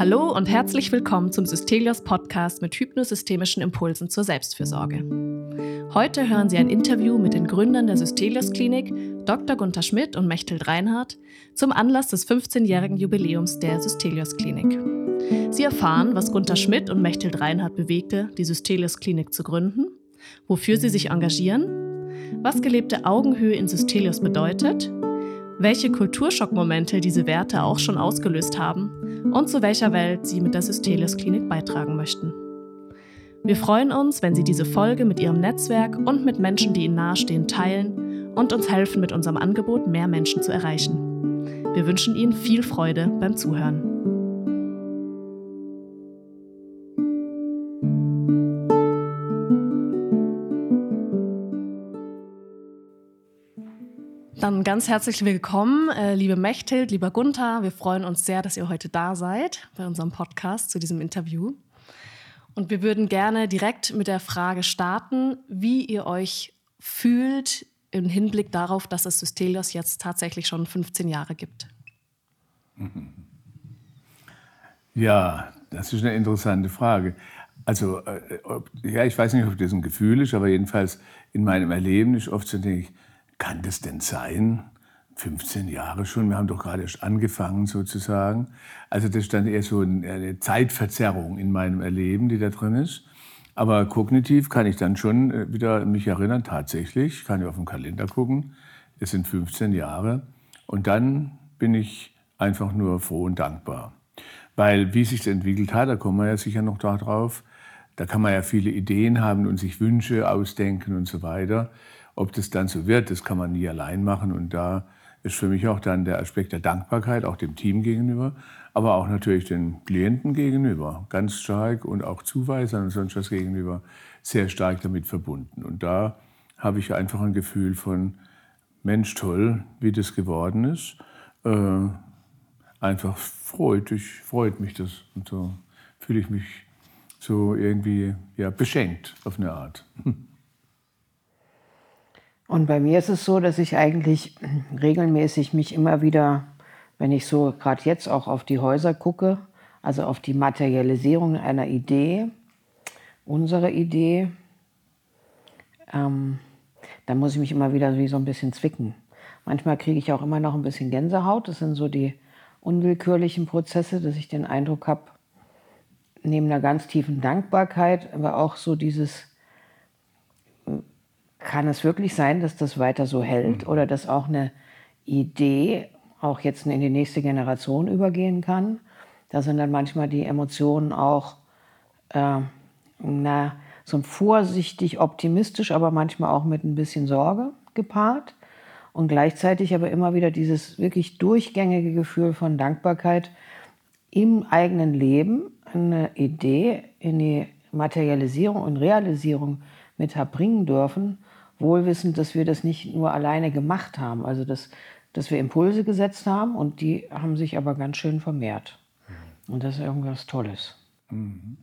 Hallo und herzlich willkommen zum Systelios Podcast mit hypnosystemischen Impulsen zur Selbstfürsorge. Heute hören Sie ein Interview mit den Gründern der Systelios Klinik, Dr. Gunther Schmidt und Mechthild Reinhardt, zum Anlass des 15-jährigen Jubiläums der Systelios Klinik. Sie erfahren, was Gunther Schmidt und Mechthild Reinhardt bewegte, die Systelios Klinik zu gründen, wofür sie sich engagieren, was gelebte Augenhöhe in Systelios bedeutet welche Kulturschockmomente diese Werte auch schon ausgelöst haben und zu welcher Welt sie mit der Systelis Klinik beitragen möchten. Wir freuen uns, wenn Sie diese Folge mit Ihrem Netzwerk und mit Menschen, die Ihnen nahestehen, teilen und uns helfen, mit unserem Angebot mehr Menschen zu erreichen. Wir wünschen Ihnen viel Freude beim Zuhören. Dann ganz herzlich willkommen, äh, liebe Mechthild, lieber Gunther. Wir freuen uns sehr, dass ihr heute da seid bei unserem Podcast zu diesem Interview. Und wir würden gerne direkt mit der Frage starten, wie ihr euch fühlt im Hinblick darauf, dass es Systelios jetzt tatsächlich schon 15 Jahre gibt. Ja, das ist eine interessante Frage. Also, äh, ja, ich weiß nicht, ob das ein Gefühl ist, aber jedenfalls in meinem Erleben ist oft so, denke ich, kann das denn sein? 15 Jahre schon, wir haben doch gerade erst angefangen sozusagen. Also das ist dann eher so eine Zeitverzerrung in meinem Erleben, die da drin ist. Aber kognitiv kann ich dann schon äh, wieder mich erinnern, tatsächlich, ich kann ja auf den Kalender gucken, es sind 15 Jahre. Und dann bin ich einfach nur froh und dankbar. Weil wie sich entwickelt hat, da kommen wir ja sicher noch darauf, da kann man ja viele Ideen haben und sich Wünsche ausdenken und so weiter. Ob das dann so wird, das kann man nie allein machen. Und da ist für mich auch dann der Aspekt der Dankbarkeit, auch dem Team gegenüber, aber auch natürlich den Klienten gegenüber, ganz stark und auch Zuweisern und sonst was gegenüber sehr stark damit verbunden. Und da habe ich einfach ein Gefühl von, Mensch, toll, wie das geworden ist. Äh, einfach freut, ich, freut mich das. Und so fühle ich mich so irgendwie ja, beschenkt auf eine Art. Und bei mir ist es so, dass ich eigentlich regelmäßig mich immer wieder, wenn ich so gerade jetzt auch auf die Häuser gucke, also auf die Materialisierung einer Idee, unsere Idee, ähm, da muss ich mich immer wieder wie so ein bisschen zwicken. Manchmal kriege ich auch immer noch ein bisschen Gänsehaut. Das sind so die unwillkürlichen Prozesse, dass ich den Eindruck habe, neben einer ganz tiefen Dankbarkeit, aber auch so dieses kann es wirklich sein, dass das weiter so hält mhm. oder dass auch eine Idee auch jetzt in die nächste Generation übergehen kann? Da sind dann manchmal die Emotionen auch äh, na, so vorsichtig optimistisch, aber manchmal auch mit ein bisschen Sorge gepaart. Und gleichzeitig aber immer wieder dieses wirklich durchgängige Gefühl von Dankbarkeit im eigenen Leben, eine Idee in die Materialisierung und Realisierung mit erbringen dürfen wohlwissend, dass wir das nicht nur alleine gemacht haben, also dass, dass wir Impulse gesetzt haben und die haben sich aber ganz schön vermehrt. Mhm. Und das ist irgendwas Tolles. Mhm.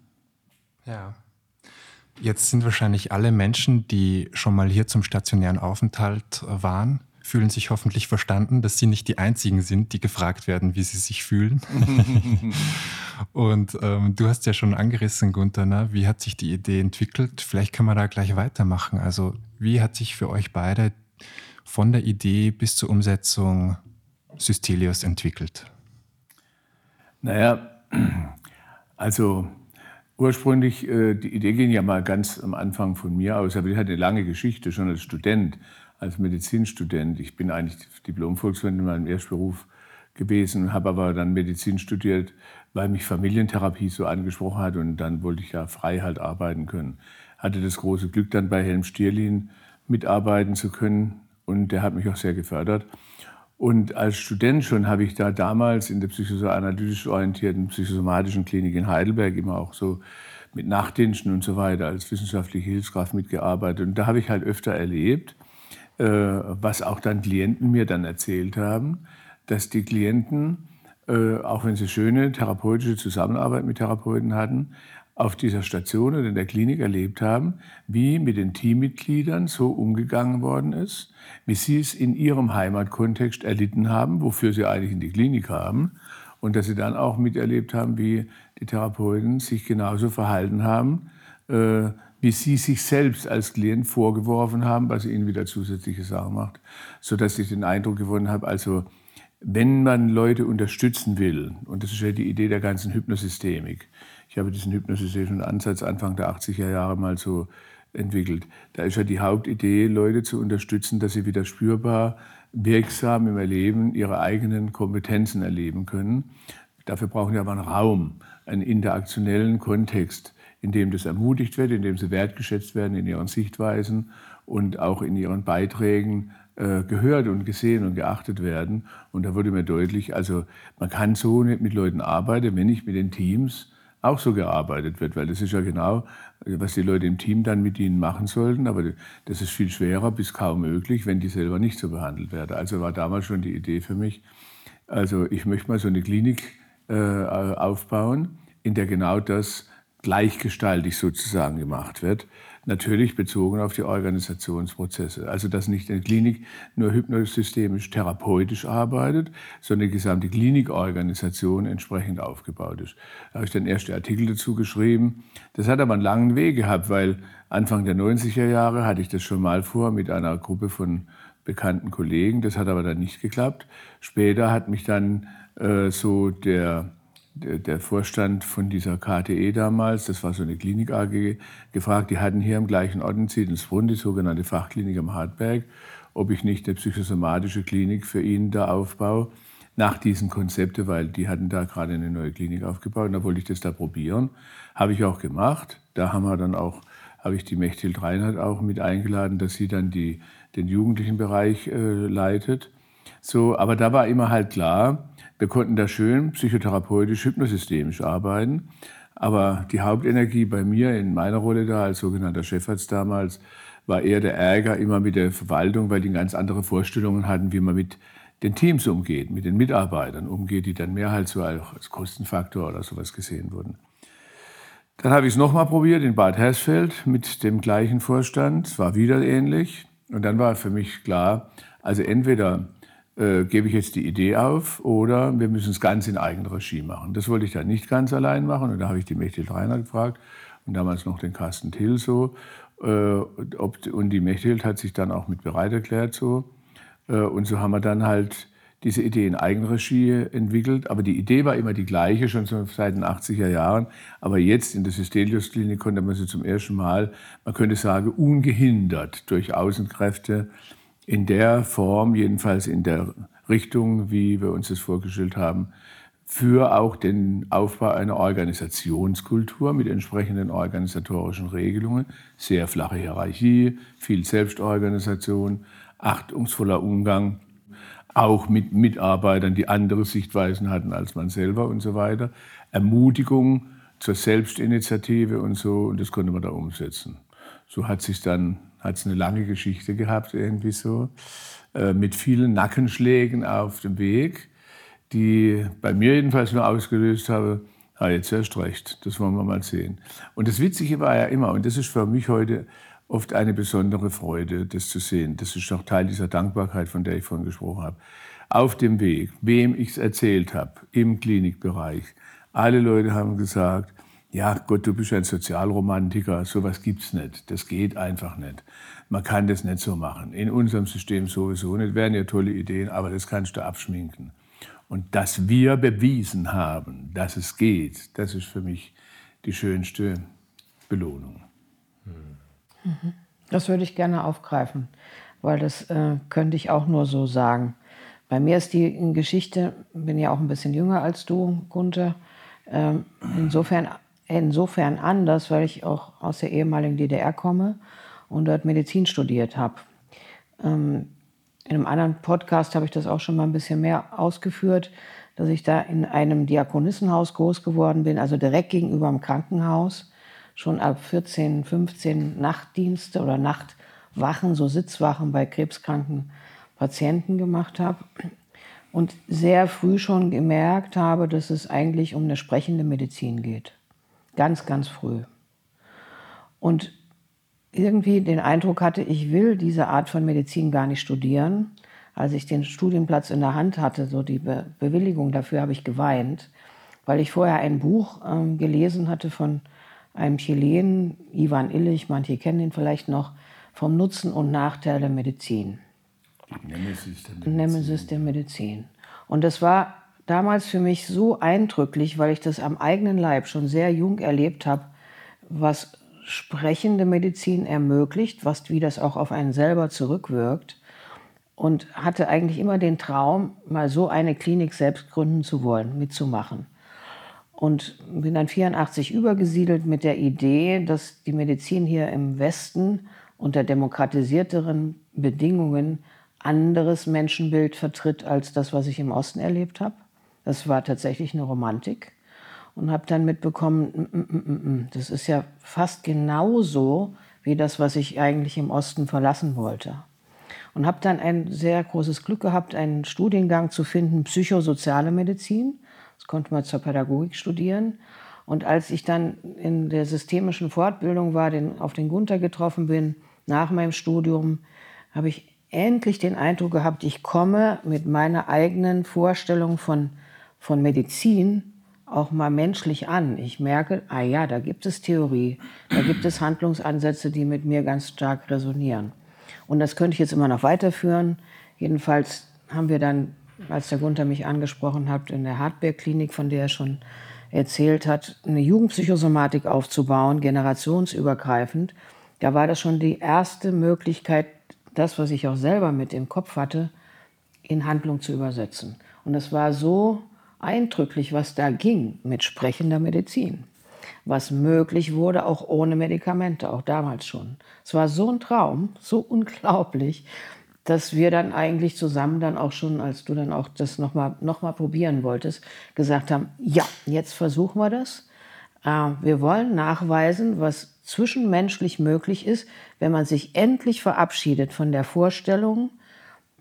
Ja. Jetzt sind wahrscheinlich alle Menschen, die schon mal hier zum stationären Aufenthalt waren, fühlen sich hoffentlich verstanden, dass sie nicht die Einzigen sind, die gefragt werden, wie sie sich fühlen. und ähm, du hast ja schon angerissen, Gunther, ne? wie hat sich die Idee entwickelt? Vielleicht können wir da gleich weitermachen. Also wie hat sich für euch beide von der Idee bis zur Umsetzung Systelios entwickelt? Naja, also ursprünglich, äh, die Idee ging ja mal ganz am Anfang von mir aus, aber die hat eine lange Geschichte, schon als Student als Medizinstudent. Ich bin eigentlich Diplom-Volkswirt in meinem Erstberuf gewesen, habe aber dann Medizin studiert, weil mich Familientherapie so angesprochen hat und dann wollte ich ja frei halt arbeiten können. Hatte das große Glück, dann bei Helm Stierlin mitarbeiten zu können und der hat mich auch sehr gefördert. Und als Student schon habe ich da damals in der psychoanalytisch orientierten psychosomatischen Klinik in Heidelberg immer auch so mit Nachtdiensten und so weiter als wissenschaftliche Hilfskraft mitgearbeitet. Und da habe ich halt öfter erlebt, äh, was auch dann Klienten mir dann erzählt haben, dass die Klienten, äh, auch wenn sie schöne therapeutische Zusammenarbeit mit Therapeuten hatten, auf dieser Station oder in der Klinik erlebt haben, wie mit den Teammitgliedern so umgegangen worden ist, wie sie es in ihrem Heimatkontext erlitten haben, wofür sie eigentlich in die Klinik haben. Und dass sie dann auch miterlebt haben, wie die Therapeuten sich genauso verhalten haben, äh, wie sie sich selbst als Klient vorgeworfen haben, was ihnen wieder zusätzliche Sachen macht. Sodass ich den Eindruck gewonnen habe, also wenn man Leute unterstützen will, und das ist ja die Idee der ganzen Hypnosystemik, ich habe diesen hypnosystemischen Ansatz Anfang der 80er Jahre mal so entwickelt. Da ist ja die Hauptidee, Leute zu unterstützen, dass sie wieder spürbar, wirksam im Erleben ihre eigenen Kompetenzen erleben können. Dafür brauchen wir aber einen Raum, einen interaktionellen Kontext, in dem das ermutigt wird, in dem sie wertgeschätzt werden in ihren Sichtweisen und auch in ihren Beiträgen äh, gehört und gesehen und geachtet werden. Und da wurde mir deutlich, also man kann so nicht mit Leuten arbeiten, wenn nicht mit den Teams auch so gearbeitet wird, weil das ist ja genau, was die Leute im Team dann mit ihnen machen sollten, aber das ist viel schwerer bis kaum möglich, wenn die selber nicht so behandelt werden. Also war damals schon die Idee für mich, also ich möchte mal so eine Klinik äh, aufbauen, in der genau das gleichgestaltig sozusagen gemacht wird. Natürlich bezogen auf die Organisationsprozesse. Also dass nicht eine Klinik nur hypnosystemisch therapeutisch arbeitet, sondern die gesamte Klinikorganisation entsprechend aufgebaut ist. Da habe ich dann erste Artikel dazu geschrieben. Das hat aber einen langen Weg gehabt, weil Anfang der 90er Jahre hatte ich das schon mal vor mit einer Gruppe von bekannten Kollegen. Das hat aber dann nicht geklappt. Später hat mich dann äh, so der der Vorstand von dieser KTE damals, das war so eine Klinik AG, gefragt, die hatten hier im gleichen Ort in Ziedensbrunn, die sogenannte Fachklinik am Hartberg, ob ich nicht eine psychosomatische Klinik für ihn da aufbaue, nach diesen Konzepten, weil die hatten da gerade eine neue Klinik aufgebaut und da wollte ich das da probieren. Habe ich auch gemacht. Da haben wir dann auch, habe ich die Mechthild Reinhardt auch mit eingeladen, dass sie dann die, den jugendlichen Bereich äh, leitet. So, aber da war immer halt klar, wir konnten da schön psychotherapeutisch, hypnosystemisch arbeiten. Aber die Hauptenergie bei mir in meiner Rolle da als sogenannter Chefarzt damals war eher der Ärger immer mit der Verwaltung, weil die ganz andere Vorstellungen hatten, wie man mit den Teams umgeht, mit den Mitarbeitern umgeht, die dann mehr halt so als Kostenfaktor oder sowas gesehen wurden. Dann habe ich es nochmal probiert in Bad Hersfeld mit dem gleichen Vorstand. Es war wieder ähnlich. Und dann war für mich klar, also entweder äh, gebe ich jetzt die Idee auf oder wir müssen es ganz in Eigenregie machen. Das wollte ich dann nicht ganz allein machen und da habe ich die Mechthild Reiner gefragt und damals noch den Carsten Till so. Äh, ob, und die Mechthild hat sich dann auch mit bereit erklärt so. Äh, und so haben wir dann halt diese Idee in Eigenregie entwickelt. Aber die Idee war immer die gleiche, schon seit den 80er Jahren. Aber jetzt in der Systelius-Klinik konnte man sie zum ersten Mal, man könnte sagen, ungehindert durch Außenkräfte in der Form, jedenfalls in der Richtung, wie wir uns das vorgestellt haben, für auch den Aufbau einer Organisationskultur mit entsprechenden organisatorischen Regelungen, sehr flache Hierarchie, viel Selbstorganisation, achtungsvoller Umgang, auch mit Mitarbeitern, die andere Sichtweisen hatten als man selber und so weiter, Ermutigung zur Selbstinitiative und so, und das konnte man da umsetzen. So hat sich dann hat es eine lange Geschichte gehabt, irgendwie so, äh, mit vielen Nackenschlägen auf dem Weg, die bei mir jedenfalls nur ausgelöst habe, ah, jetzt erst recht, das wollen wir mal sehen. Und das Witzige war ja immer, und das ist für mich heute oft eine besondere Freude, das zu sehen. Das ist auch Teil dieser Dankbarkeit, von der ich vorhin gesprochen habe. Auf dem Weg, wem ich es erzählt habe, im Klinikbereich, alle Leute haben gesagt, ja Gott, du bist ein Sozialromantiker, sowas gibt's nicht. Das geht einfach nicht. Man kann das nicht so machen. In unserem System sowieso nicht. Wären ja tolle Ideen, aber das kannst du abschminken. Und dass wir bewiesen haben, dass es geht, das ist für mich die schönste Belohnung. Mhm. Das würde ich gerne aufgreifen, weil das äh, könnte ich auch nur so sagen. Bei mir ist die Geschichte, bin ja auch ein bisschen jünger als du, Gunther, äh, insofern insofern anders, weil ich auch aus der ehemaligen DDR komme und dort Medizin studiert habe. Ähm, in einem anderen Podcast habe ich das auch schon mal ein bisschen mehr ausgeführt, dass ich da in einem Diakonissenhaus groß geworden bin, also direkt gegenüber dem Krankenhaus, schon ab 14, 15 Nachtdienste oder Nachtwachen, so Sitzwachen bei krebskranken Patienten gemacht habe und sehr früh schon gemerkt habe, dass es eigentlich um eine sprechende Medizin geht Ganz, ganz früh. Und irgendwie den Eindruck hatte, ich will diese Art von Medizin gar nicht studieren. Als ich den Studienplatz in der Hand hatte, so die Be Bewilligung dafür, habe ich geweint, weil ich vorher ein Buch äh, gelesen hatte von einem Chilenen, Ivan Illich, manche kennen ihn vielleicht noch, vom Nutzen und Nachteil der Medizin. Nemesis der Medizin. Nemesis der Medizin. Und das war damals für mich so eindrücklich, weil ich das am eigenen Leib schon sehr jung erlebt habe, was sprechende Medizin ermöglicht, was, wie das auch auf einen selber zurückwirkt. Und hatte eigentlich immer den Traum, mal so eine Klinik selbst gründen zu wollen, mitzumachen. Und bin dann 84 übergesiedelt mit der Idee, dass die Medizin hier im Westen unter demokratisierteren Bedingungen anderes Menschenbild vertritt als das, was ich im Osten erlebt habe. Das war tatsächlich eine Romantik und habe dann mitbekommen, mm, mm, mm, das ist ja fast genauso wie das, was ich eigentlich im Osten verlassen wollte. Und habe dann ein sehr großes Glück gehabt, einen Studiengang zu finden, psychosoziale Medizin. Das konnte man zur Pädagogik studieren. Und als ich dann in der systemischen Fortbildung war, den, auf den Gunther getroffen bin, nach meinem Studium, habe ich endlich den Eindruck gehabt, ich komme mit meiner eigenen Vorstellung von, von Medizin auch mal menschlich an. Ich merke, ah ja, da gibt es Theorie, da gibt es Handlungsansätze, die mit mir ganz stark resonieren. Und das könnte ich jetzt immer noch weiterführen. Jedenfalls haben wir dann, als der Gunther mich angesprochen hat, in der Hartberg-Klinik, von der er schon erzählt hat, eine Jugendpsychosomatik aufzubauen, generationsübergreifend. Da war das schon die erste Möglichkeit, das, was ich auch selber mit im Kopf hatte, in Handlung zu übersetzen. Und es war so eindrücklich, was da ging mit sprechender Medizin. Was möglich wurde, auch ohne Medikamente, auch damals schon. Es war so ein Traum, so unglaublich, dass wir dann eigentlich zusammen dann auch schon, als du dann auch das nochmal noch mal probieren wolltest, gesagt haben, ja, jetzt versuchen wir das. Äh, wir wollen nachweisen, was zwischenmenschlich möglich ist, wenn man sich endlich verabschiedet von der Vorstellung,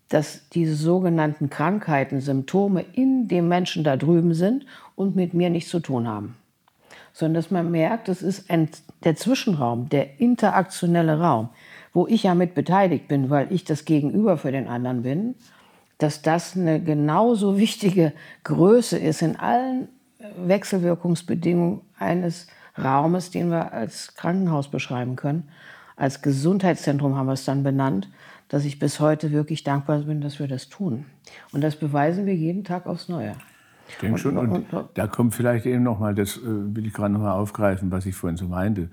dass diese sogenannten Krankheiten, Symptome in dem Menschen da drüben sind und mit mir nichts zu tun haben. Sondern dass man merkt, das ist ein, der Zwischenraum, der interaktionelle Raum, wo ich ja mit beteiligt bin, weil ich das Gegenüber für den anderen bin, dass das eine genauso wichtige Größe ist in allen Wechselwirkungsbedingungen eines Raumes, den wir als Krankenhaus beschreiben können. Als Gesundheitszentrum haben wir es dann benannt dass ich bis heute wirklich dankbar bin, dass wir das tun. Und das beweisen wir jeden Tag aufs Neue. Ich denke schon. Und, und, und, da kommt vielleicht eben noch mal, das äh, will ich gerade noch mal aufgreifen, was ich vorhin so meinte.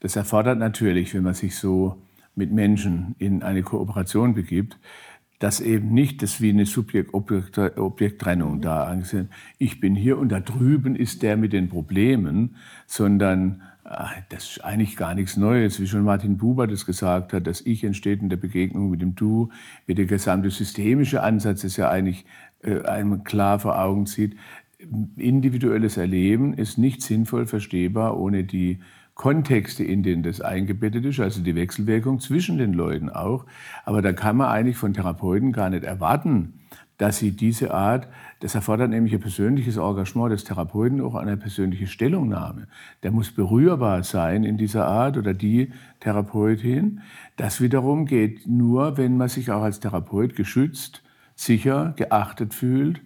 Das erfordert natürlich, wenn man sich so mit Menschen in eine Kooperation begibt, dass eben nicht das wie eine Subjekt-Objekt-Trennung da angesehen, ich bin hier und da drüben ist der mit den Problemen, sondern das ist eigentlich gar nichts Neues, wie schon Martin Buber das gesagt hat. Das Ich entsteht in der Begegnung mit dem Du, wie der gesamte systemische Ansatz ist ja eigentlich äh, einem klar vor Augen zieht. Individuelles Erleben ist nicht sinnvoll verstehbar ohne die Kontexte, in denen das eingebettet ist, also die Wechselwirkung zwischen den Leuten auch. Aber da kann man eigentlich von Therapeuten gar nicht erwarten, dass sie diese Art, das erfordert nämlich ein persönliches Engagement des Therapeuten, auch eine persönliche Stellungnahme. Der muss berührbar sein in dieser Art oder die Therapeutin. Das wiederum geht nur, wenn man sich auch als Therapeut geschützt, sicher, geachtet fühlt,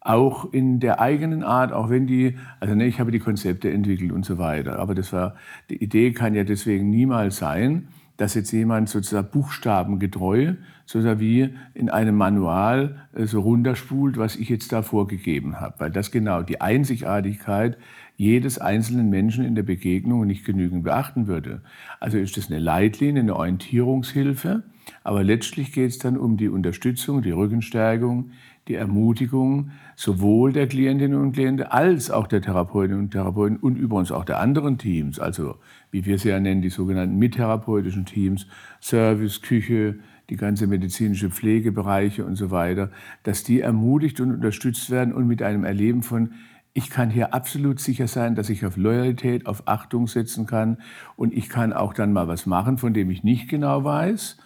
auch in der eigenen Art, auch wenn die, also ne, ich habe die Konzepte entwickelt und so weiter, aber das war, die Idee kann ja deswegen niemals sein, dass jetzt jemand sozusagen buchstabengetreu, sozusagen wie in einem Manual äh, so runterspult, was ich jetzt da vorgegeben habe. Weil das genau die Einzigartigkeit jedes einzelnen Menschen in der Begegnung nicht genügend beachten würde. Also ist das eine Leitlinie, eine Orientierungshilfe, aber letztlich geht es dann um die Unterstützung, die Rückenstärkung, die Ermutigung sowohl der Klientinnen und Klienten als auch der Therapeutinnen und Therapeuten und übrigens auch der anderen Teams, also wie wir sie ja nennen, die sogenannten mittherapeutischen Teams, Service, Küche, die ganze medizinische Pflegebereiche und so weiter, dass die ermutigt und unterstützt werden und mit einem Erleben von ich kann hier absolut sicher sein, dass ich auf Loyalität, auf Achtung setzen kann und ich kann auch dann mal was machen, von dem ich nicht genau weiß,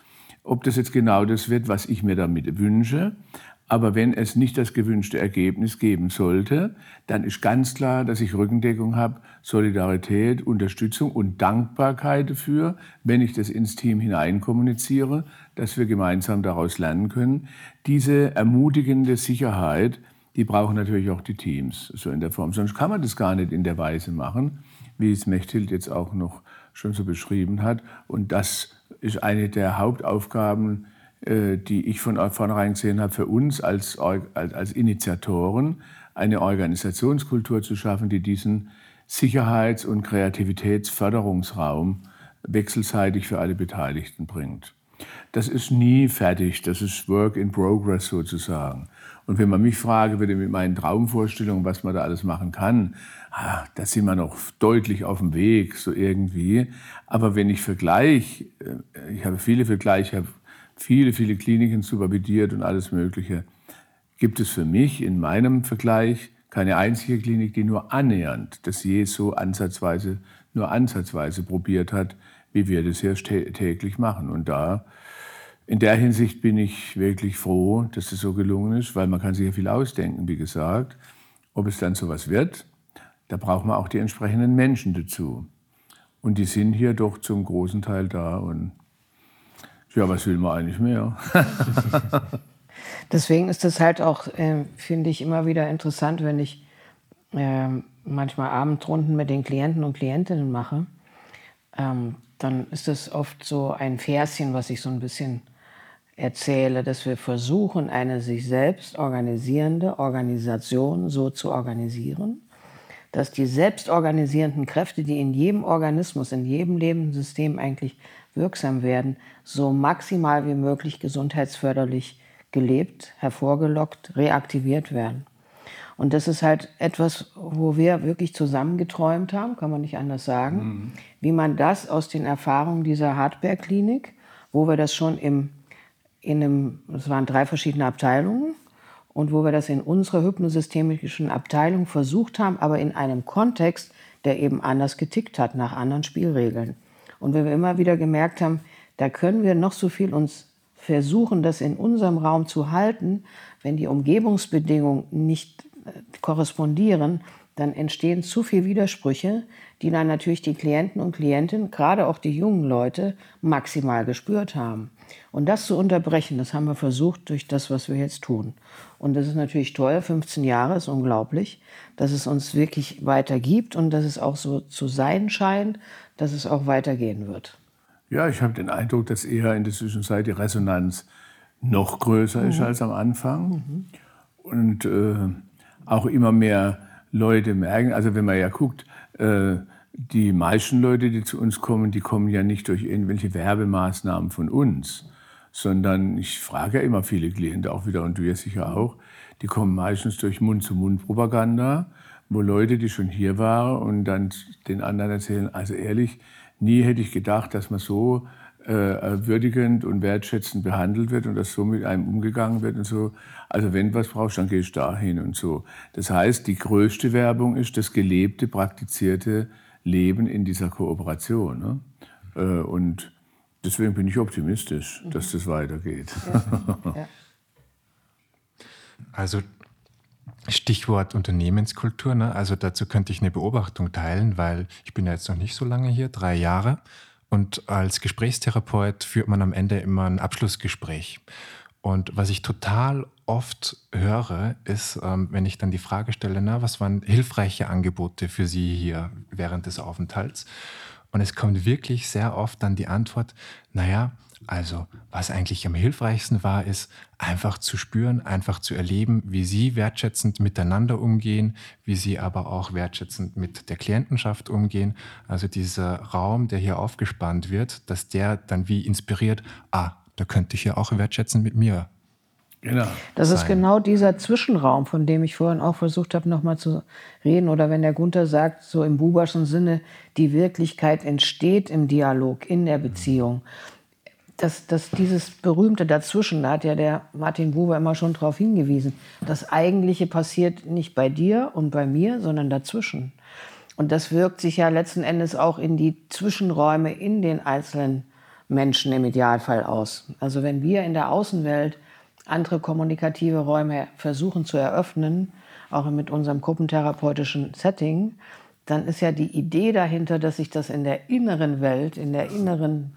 ob das jetzt genau das wird, was ich mir damit wünsche. Aber wenn es nicht das gewünschte Ergebnis geben sollte, dann ist ganz klar, dass ich Rückendeckung habe, Solidarität, Unterstützung und Dankbarkeit dafür, wenn ich das ins Team hinein kommuniziere, dass wir gemeinsam daraus lernen können. Diese ermutigende Sicherheit, die brauchen natürlich auch die Teams so in der Form. Sonst kann man das gar nicht in der Weise machen, wie es Mechthild jetzt auch noch schon so beschrieben hat. Und das ist eine der Hauptaufgaben, die ich von vornherein gesehen habe, für uns als, als Initiatoren, eine Organisationskultur zu schaffen, die diesen Sicherheits- und Kreativitätsförderungsraum wechselseitig für alle Beteiligten bringt. Das ist nie fertig, das ist Work in Progress sozusagen. Und wenn man mich fragen würde mit meinen Traumvorstellungen, was man da alles machen kann, ah, da sind wir noch deutlich auf dem Weg, so irgendwie. Aber wenn ich vergleiche, äh, ich habe viele Vergleiche, habe viele, viele Kliniken supervidiert und alles Mögliche, gibt es für mich in meinem Vergleich keine einzige Klinik, die nur annähernd das je so ansatzweise, nur ansatzweise probiert hat, wie wir das hier täglich machen. Und da in der Hinsicht bin ich wirklich froh, dass es so gelungen ist, weil man kann sich ja viel ausdenken, wie gesagt. Ob es dann sowas wird, da braucht man auch die entsprechenden Menschen dazu. Und die sind hier doch zum großen Teil da. Und ja, was will man eigentlich mehr? Deswegen ist es halt auch, äh, finde ich, immer wieder interessant, wenn ich äh, manchmal Abendrunden mit den Klienten und Klientinnen mache. Ähm, dann ist es oft so ein Verschen, was ich so ein bisschen erzähle, dass wir versuchen, eine sich selbst organisierende Organisation so zu organisieren, dass die selbstorganisierenden Kräfte, die in jedem Organismus, in jedem Lebenssystem eigentlich wirksam werden, so maximal wie möglich gesundheitsförderlich gelebt, hervorgelockt, reaktiviert werden. Und das ist halt etwas, wo wir wirklich zusammengeträumt haben, kann man nicht anders sagen, mhm. wie man das aus den Erfahrungen dieser Hardware-Klinik, wo wir das schon im in einem, es waren drei verschiedene Abteilungen und wo wir das in unserer hypnosystemischen Abteilung versucht haben, aber in einem Kontext, der eben anders getickt hat, nach anderen Spielregeln. Und wenn wir immer wieder gemerkt haben, da können wir noch so viel uns versuchen, das in unserem Raum zu halten, wenn die Umgebungsbedingungen nicht äh, korrespondieren, dann entstehen zu viele Widersprüche, die dann natürlich die Klienten und Klientinnen, gerade auch die jungen Leute, maximal gespürt haben. Und das zu unterbrechen, das haben wir versucht durch das, was wir jetzt tun. Und das ist natürlich toll, 15 Jahre ist unglaublich, dass es uns wirklich weitergibt und dass es auch so zu sein scheint, dass es auch weitergehen wird. Ja, ich habe den Eindruck, dass eher in der Zwischenzeit die Resonanz noch größer mhm. ist als am Anfang. Mhm. Und äh, auch immer mehr Leute merken, also wenn man ja guckt, äh, die meisten Leute, die zu uns kommen, die kommen ja nicht durch irgendwelche Werbemaßnahmen von uns, sondern ich frage ja immer viele Klienten auch wieder und du ja sicher auch, die kommen meistens durch Mund-zu-Mund-Propaganda, wo Leute, die schon hier waren und dann den anderen erzählen, also ehrlich, nie hätte ich gedacht, dass man so würdigend und wertschätzend behandelt wird und dass so mit einem umgegangen wird und so. Also wenn du was brauchst, dann gehst du dahin und so. Das heißt, die größte Werbung ist das gelebte, praktizierte Leben in dieser Kooperation. Ne? Äh, und deswegen bin ich optimistisch, mhm. dass das weitergeht. Ja. Also Stichwort Unternehmenskultur. Ne? Also dazu könnte ich eine Beobachtung teilen, weil ich bin ja jetzt noch nicht so lange hier, drei Jahre. Und als Gesprächstherapeut führt man am Ende immer ein Abschlussgespräch. Und was ich total oft höre, ist, ähm, wenn ich dann die Frage stelle, na, was waren hilfreiche Angebote für Sie hier während des Aufenthalts? Und es kommt wirklich sehr oft dann die Antwort, naja, also was eigentlich am hilfreichsten war, ist einfach zu spüren, einfach zu erleben, wie Sie wertschätzend miteinander umgehen, wie Sie aber auch wertschätzend mit der Klientenschaft umgehen. Also dieser Raum, der hier aufgespannt wird, dass der dann wie inspiriert, ah, da könnte ich ja auch wertschätzend mit mir Genau. Das ist genau dieser Zwischenraum, von dem ich vorhin auch versucht habe, nochmal zu reden. Oder wenn der Gunther sagt, so im Buberschen Sinne, die Wirklichkeit entsteht im Dialog, in der Beziehung. Dass, dass dieses berühmte Dazwischen, da hat ja der Martin Buber immer schon darauf hingewiesen, das Eigentliche passiert nicht bei dir und bei mir, sondern dazwischen. Und das wirkt sich ja letzten Endes auch in die Zwischenräume in den einzelnen Menschen im Idealfall aus. Also wenn wir in der Außenwelt andere kommunikative Räume versuchen zu eröffnen, auch mit unserem gruppentherapeutischen Setting, dann ist ja die Idee dahinter, dass sich das in der inneren Welt, in der inneren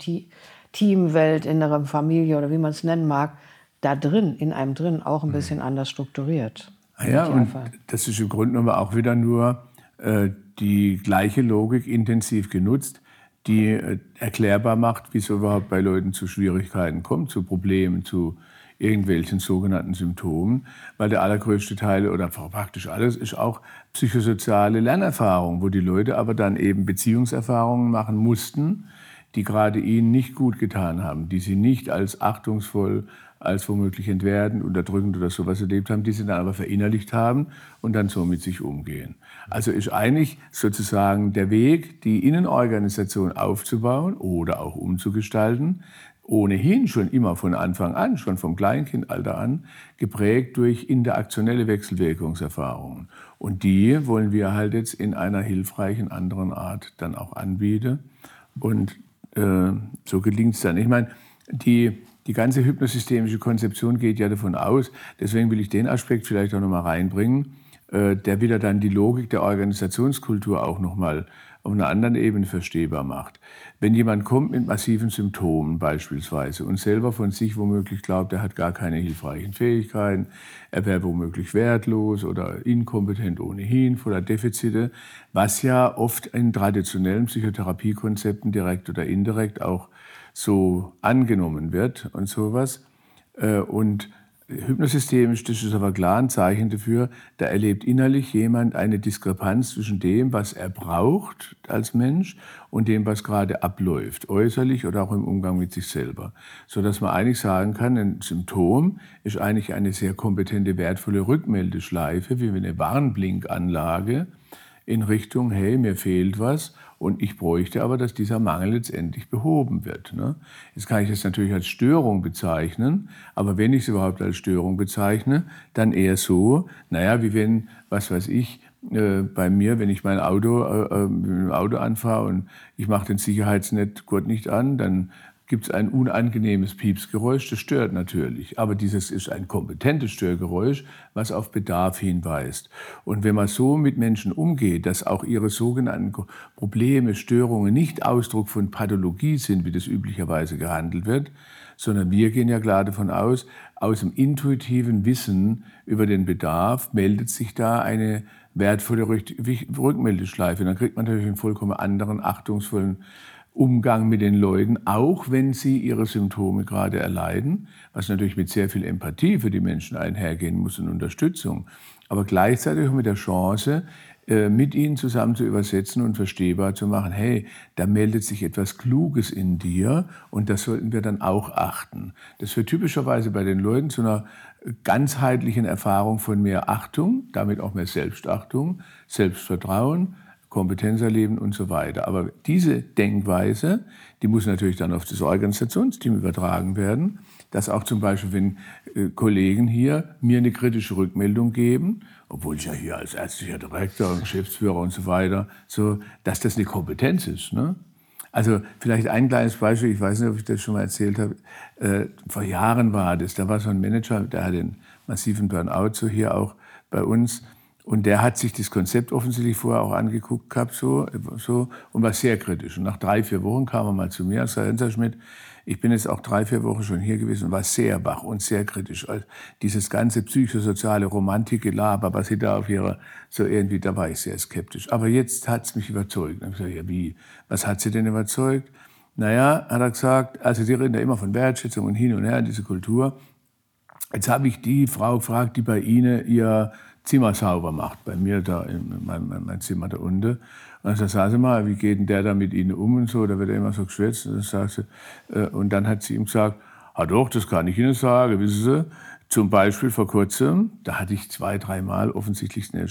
Teamwelt, inneren Familie oder wie man es nennen mag, da drin, in einem drin auch ein mhm. bisschen anders strukturiert. Ah ja, und das ist im Grunde genommen auch wieder nur äh, die gleiche Logik intensiv genutzt, die äh, erklärbar macht, wie es überhaupt bei Leuten zu Schwierigkeiten kommt, zu Problemen, zu irgendwelchen sogenannten Symptomen, weil der allergrößte Teil oder praktisch alles ist auch psychosoziale Lernerfahrung, wo die Leute aber dann eben Beziehungserfahrungen machen mussten, die gerade ihnen nicht gut getan haben, die sie nicht als achtungsvoll, als womöglich entwertend, unterdrückend oder sowas erlebt haben, die sie dann aber verinnerlicht haben und dann so mit sich umgehen. Also ist eigentlich sozusagen der Weg, die Innenorganisation aufzubauen oder auch umzugestalten, ohnehin schon immer von Anfang an, schon vom Kleinkindalter an, geprägt durch interaktionelle Wechselwirkungserfahrungen. Und die wollen wir halt jetzt in einer hilfreichen anderen Art dann auch anbieten. Und äh, so gelingt es dann. Ich meine, die, die ganze hypnosystemische Konzeption geht ja davon aus, deswegen will ich den Aspekt vielleicht auch nochmal reinbringen, äh, der wieder dann die Logik der Organisationskultur auch nochmal auf einer anderen Ebene verstehbar macht. Wenn jemand kommt mit massiven Symptomen beispielsweise und selber von sich womöglich glaubt, er hat gar keine hilfreichen Fähigkeiten, er wäre womöglich wertlos oder inkompetent ohnehin, voller Defizite, was ja oft in traditionellen Psychotherapiekonzepten direkt oder indirekt auch so angenommen wird und sowas. Äh, und Hypnosystemisch, das ist aber klar ein Zeichen dafür, da erlebt innerlich jemand eine Diskrepanz zwischen dem, was er braucht als Mensch und dem, was gerade abläuft, äußerlich oder auch im Umgang mit sich selber. So dass man eigentlich sagen kann, ein Symptom ist eigentlich eine sehr kompetente, wertvolle Rückmeldeschleife, wie eine Warnblinkanlage in Richtung, hey, mir fehlt was und ich bräuchte aber, dass dieser Mangel letztendlich behoben wird. Ne? Jetzt kann ich das natürlich als Störung bezeichnen, aber wenn ich es überhaupt als Störung bezeichne, dann eher so, naja, wie wenn, was weiß ich, äh, bei mir, wenn ich mein Auto äh, äh Auto anfahre und ich mache den Sicherheitsnet Gott nicht an, dann gibt es ein unangenehmes Piepsgeräusch, das stört natürlich. Aber dieses ist ein kompetentes Störgeräusch, was auf Bedarf hinweist. Und wenn man so mit Menschen umgeht, dass auch ihre sogenannten Probleme, Störungen nicht Ausdruck von Pathologie sind, wie das üblicherweise gehandelt wird, sondern wir gehen ja klar davon aus, aus dem intuitiven Wissen über den Bedarf meldet sich da eine wertvolle Rückmeldeschleife. Dann kriegt man natürlich einen vollkommen anderen, achtungsvollen Umgang mit den Leuten, auch wenn sie ihre Symptome gerade erleiden, was natürlich mit sehr viel Empathie für die Menschen einhergehen muss und Unterstützung, aber gleichzeitig auch mit der Chance, äh, mit ihnen zusammen zu übersetzen und verstehbar zu machen, hey, da meldet sich etwas Kluges in dir und das sollten wir dann auch achten. Das führt typischerweise bei den Leuten zu einer ganzheitlichen Erfahrung von mehr Achtung, damit auch mehr Selbstachtung, Selbstvertrauen, Kompetenz erleben und so weiter. Aber diese Denkweise, die muss natürlich dann auf das Organisationsteam übertragen werden, dass auch zum Beispiel, wenn äh, Kollegen hier mir eine kritische Rückmeldung geben, obwohl ich ja hier als ärztlicher Direktor und Geschäftsführer und so weiter, so, dass das eine Kompetenz ist. Ne? Also vielleicht ein kleines Beispiel, ich weiß nicht, ob ich das schon mal erzählt habe. Äh, vor Jahren war das, da war so ein Manager, der hat einen massiven Burnout, so hier auch bei uns. Und der hat sich das Konzept offensichtlich vorher auch angeguckt gehabt, so, so, und war sehr kritisch. Und nach drei, vier Wochen kam er mal zu mir und sagte, Herr Schmidt, ich bin jetzt auch drei, vier Wochen schon hier gewesen und war sehr wach und sehr kritisch. Also dieses ganze psychosoziale Romantik-Gelaber, was Sie da auf Ihrer, so irgendwie, da war ich sehr skeptisch. Aber jetzt hat's mich überzeugt. Habe ich gesagt, ja, wie? Was hat Sie denn überzeugt? Naja, hat er gesagt, also Sie reden ja immer von Wertschätzung und hin und her, diese Kultur. Jetzt habe ich die Frau gefragt, die bei Ihnen ihr Zimmer sauber macht, bei mir da in meinem, mein Zimmer da unten. Und dann sagte sie mal, wie geht denn der da mit Ihnen um und so, da wird er immer so geschwätzt. Und dann, sie, äh, und dann hat sie ihm gesagt, ah doch, das kann ich Ihnen sagen, wissen Sie, zum Beispiel vor kurzem, da hatte ich zwei, dreimal offensichtlich eine,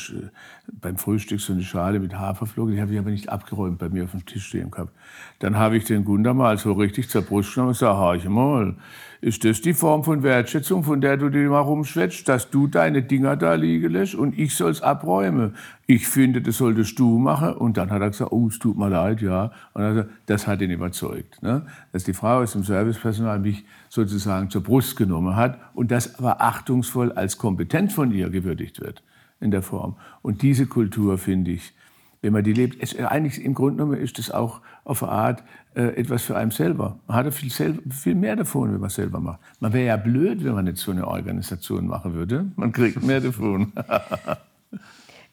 beim Frühstück so eine Schale mit Haferflocken, die habe ich aber nicht abgeräumt bei mir auf dem Tisch stehen gehabt. Dann habe ich den Gunder mal so richtig zur Brust genommen und gesagt, horch mal, ist das die Form von Wertschätzung, von der du dir mal rumschwätzt, dass du deine Dinger da liegen lässt und ich soll's abräumen? ich finde, das solltest du machen. Und dann hat er gesagt, oh, es tut mir leid, ja. Und also, das hat ihn überzeugt. Ne? Dass die Frau aus dem Servicepersonal mich sozusagen zur Brust genommen hat und das aber achtungsvoll als kompetent von ihr gewürdigt wird in der Form. Und diese Kultur, finde ich, wenn man die lebt, ist, eigentlich im Grunde genommen ist das auch auf eine Art äh, etwas für einen selber. Man hat viel, viel mehr davon, wenn man es selber macht. Man wäre ja blöd, wenn man nicht so eine Organisation machen würde. Man kriegt mehr davon.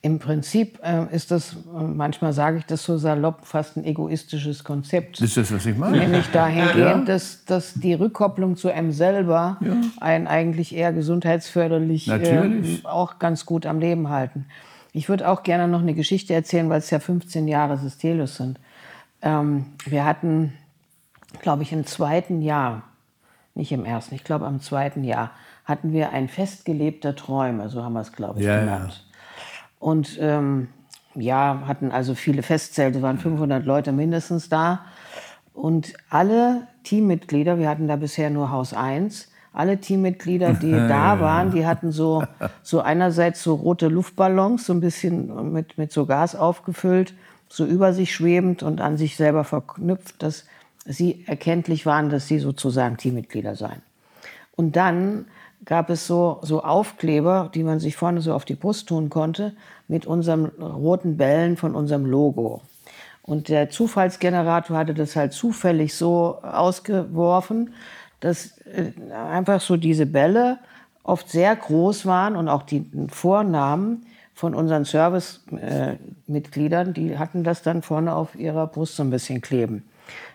Im Prinzip äh, ist das, manchmal sage ich das so salopp, fast ein egoistisches Konzept. Das ist das, was ich meine. Nämlich dahingehend, ja. dass, dass die Rückkopplung zu einem selber ja. einen eigentlich eher gesundheitsförderlich äh, auch ganz gut am Leben halten. Ich würde auch gerne noch eine Geschichte erzählen, weil es ja 15 Jahre Systelius sind. Ähm, wir hatten, glaube ich, im zweiten Jahr, nicht im ersten, ich glaube am zweiten Jahr, hatten wir ein festgelebter Träume, so haben wir es, glaube ich, ja, genannt. Und ähm, ja, hatten also viele Festzelte, waren 500 Leute mindestens da. Und alle Teammitglieder, wir hatten da bisher nur Haus 1, alle Teammitglieder, die da waren, die hatten so, so einerseits so rote Luftballons, so ein bisschen mit, mit so Gas aufgefüllt, so über sich schwebend und an sich selber verknüpft, dass sie erkenntlich waren, dass sie sozusagen Teammitglieder seien. Und dann gab es so, so Aufkleber, die man sich vorne so auf die Brust tun konnte, mit unseren roten Bällen von unserem Logo. Und der Zufallsgenerator hatte das halt zufällig so ausgeworfen, dass äh, einfach so diese Bälle oft sehr groß waren und auch die Vornamen von unseren Servicemitgliedern, die hatten das dann vorne auf ihrer Brust so ein bisschen kleben.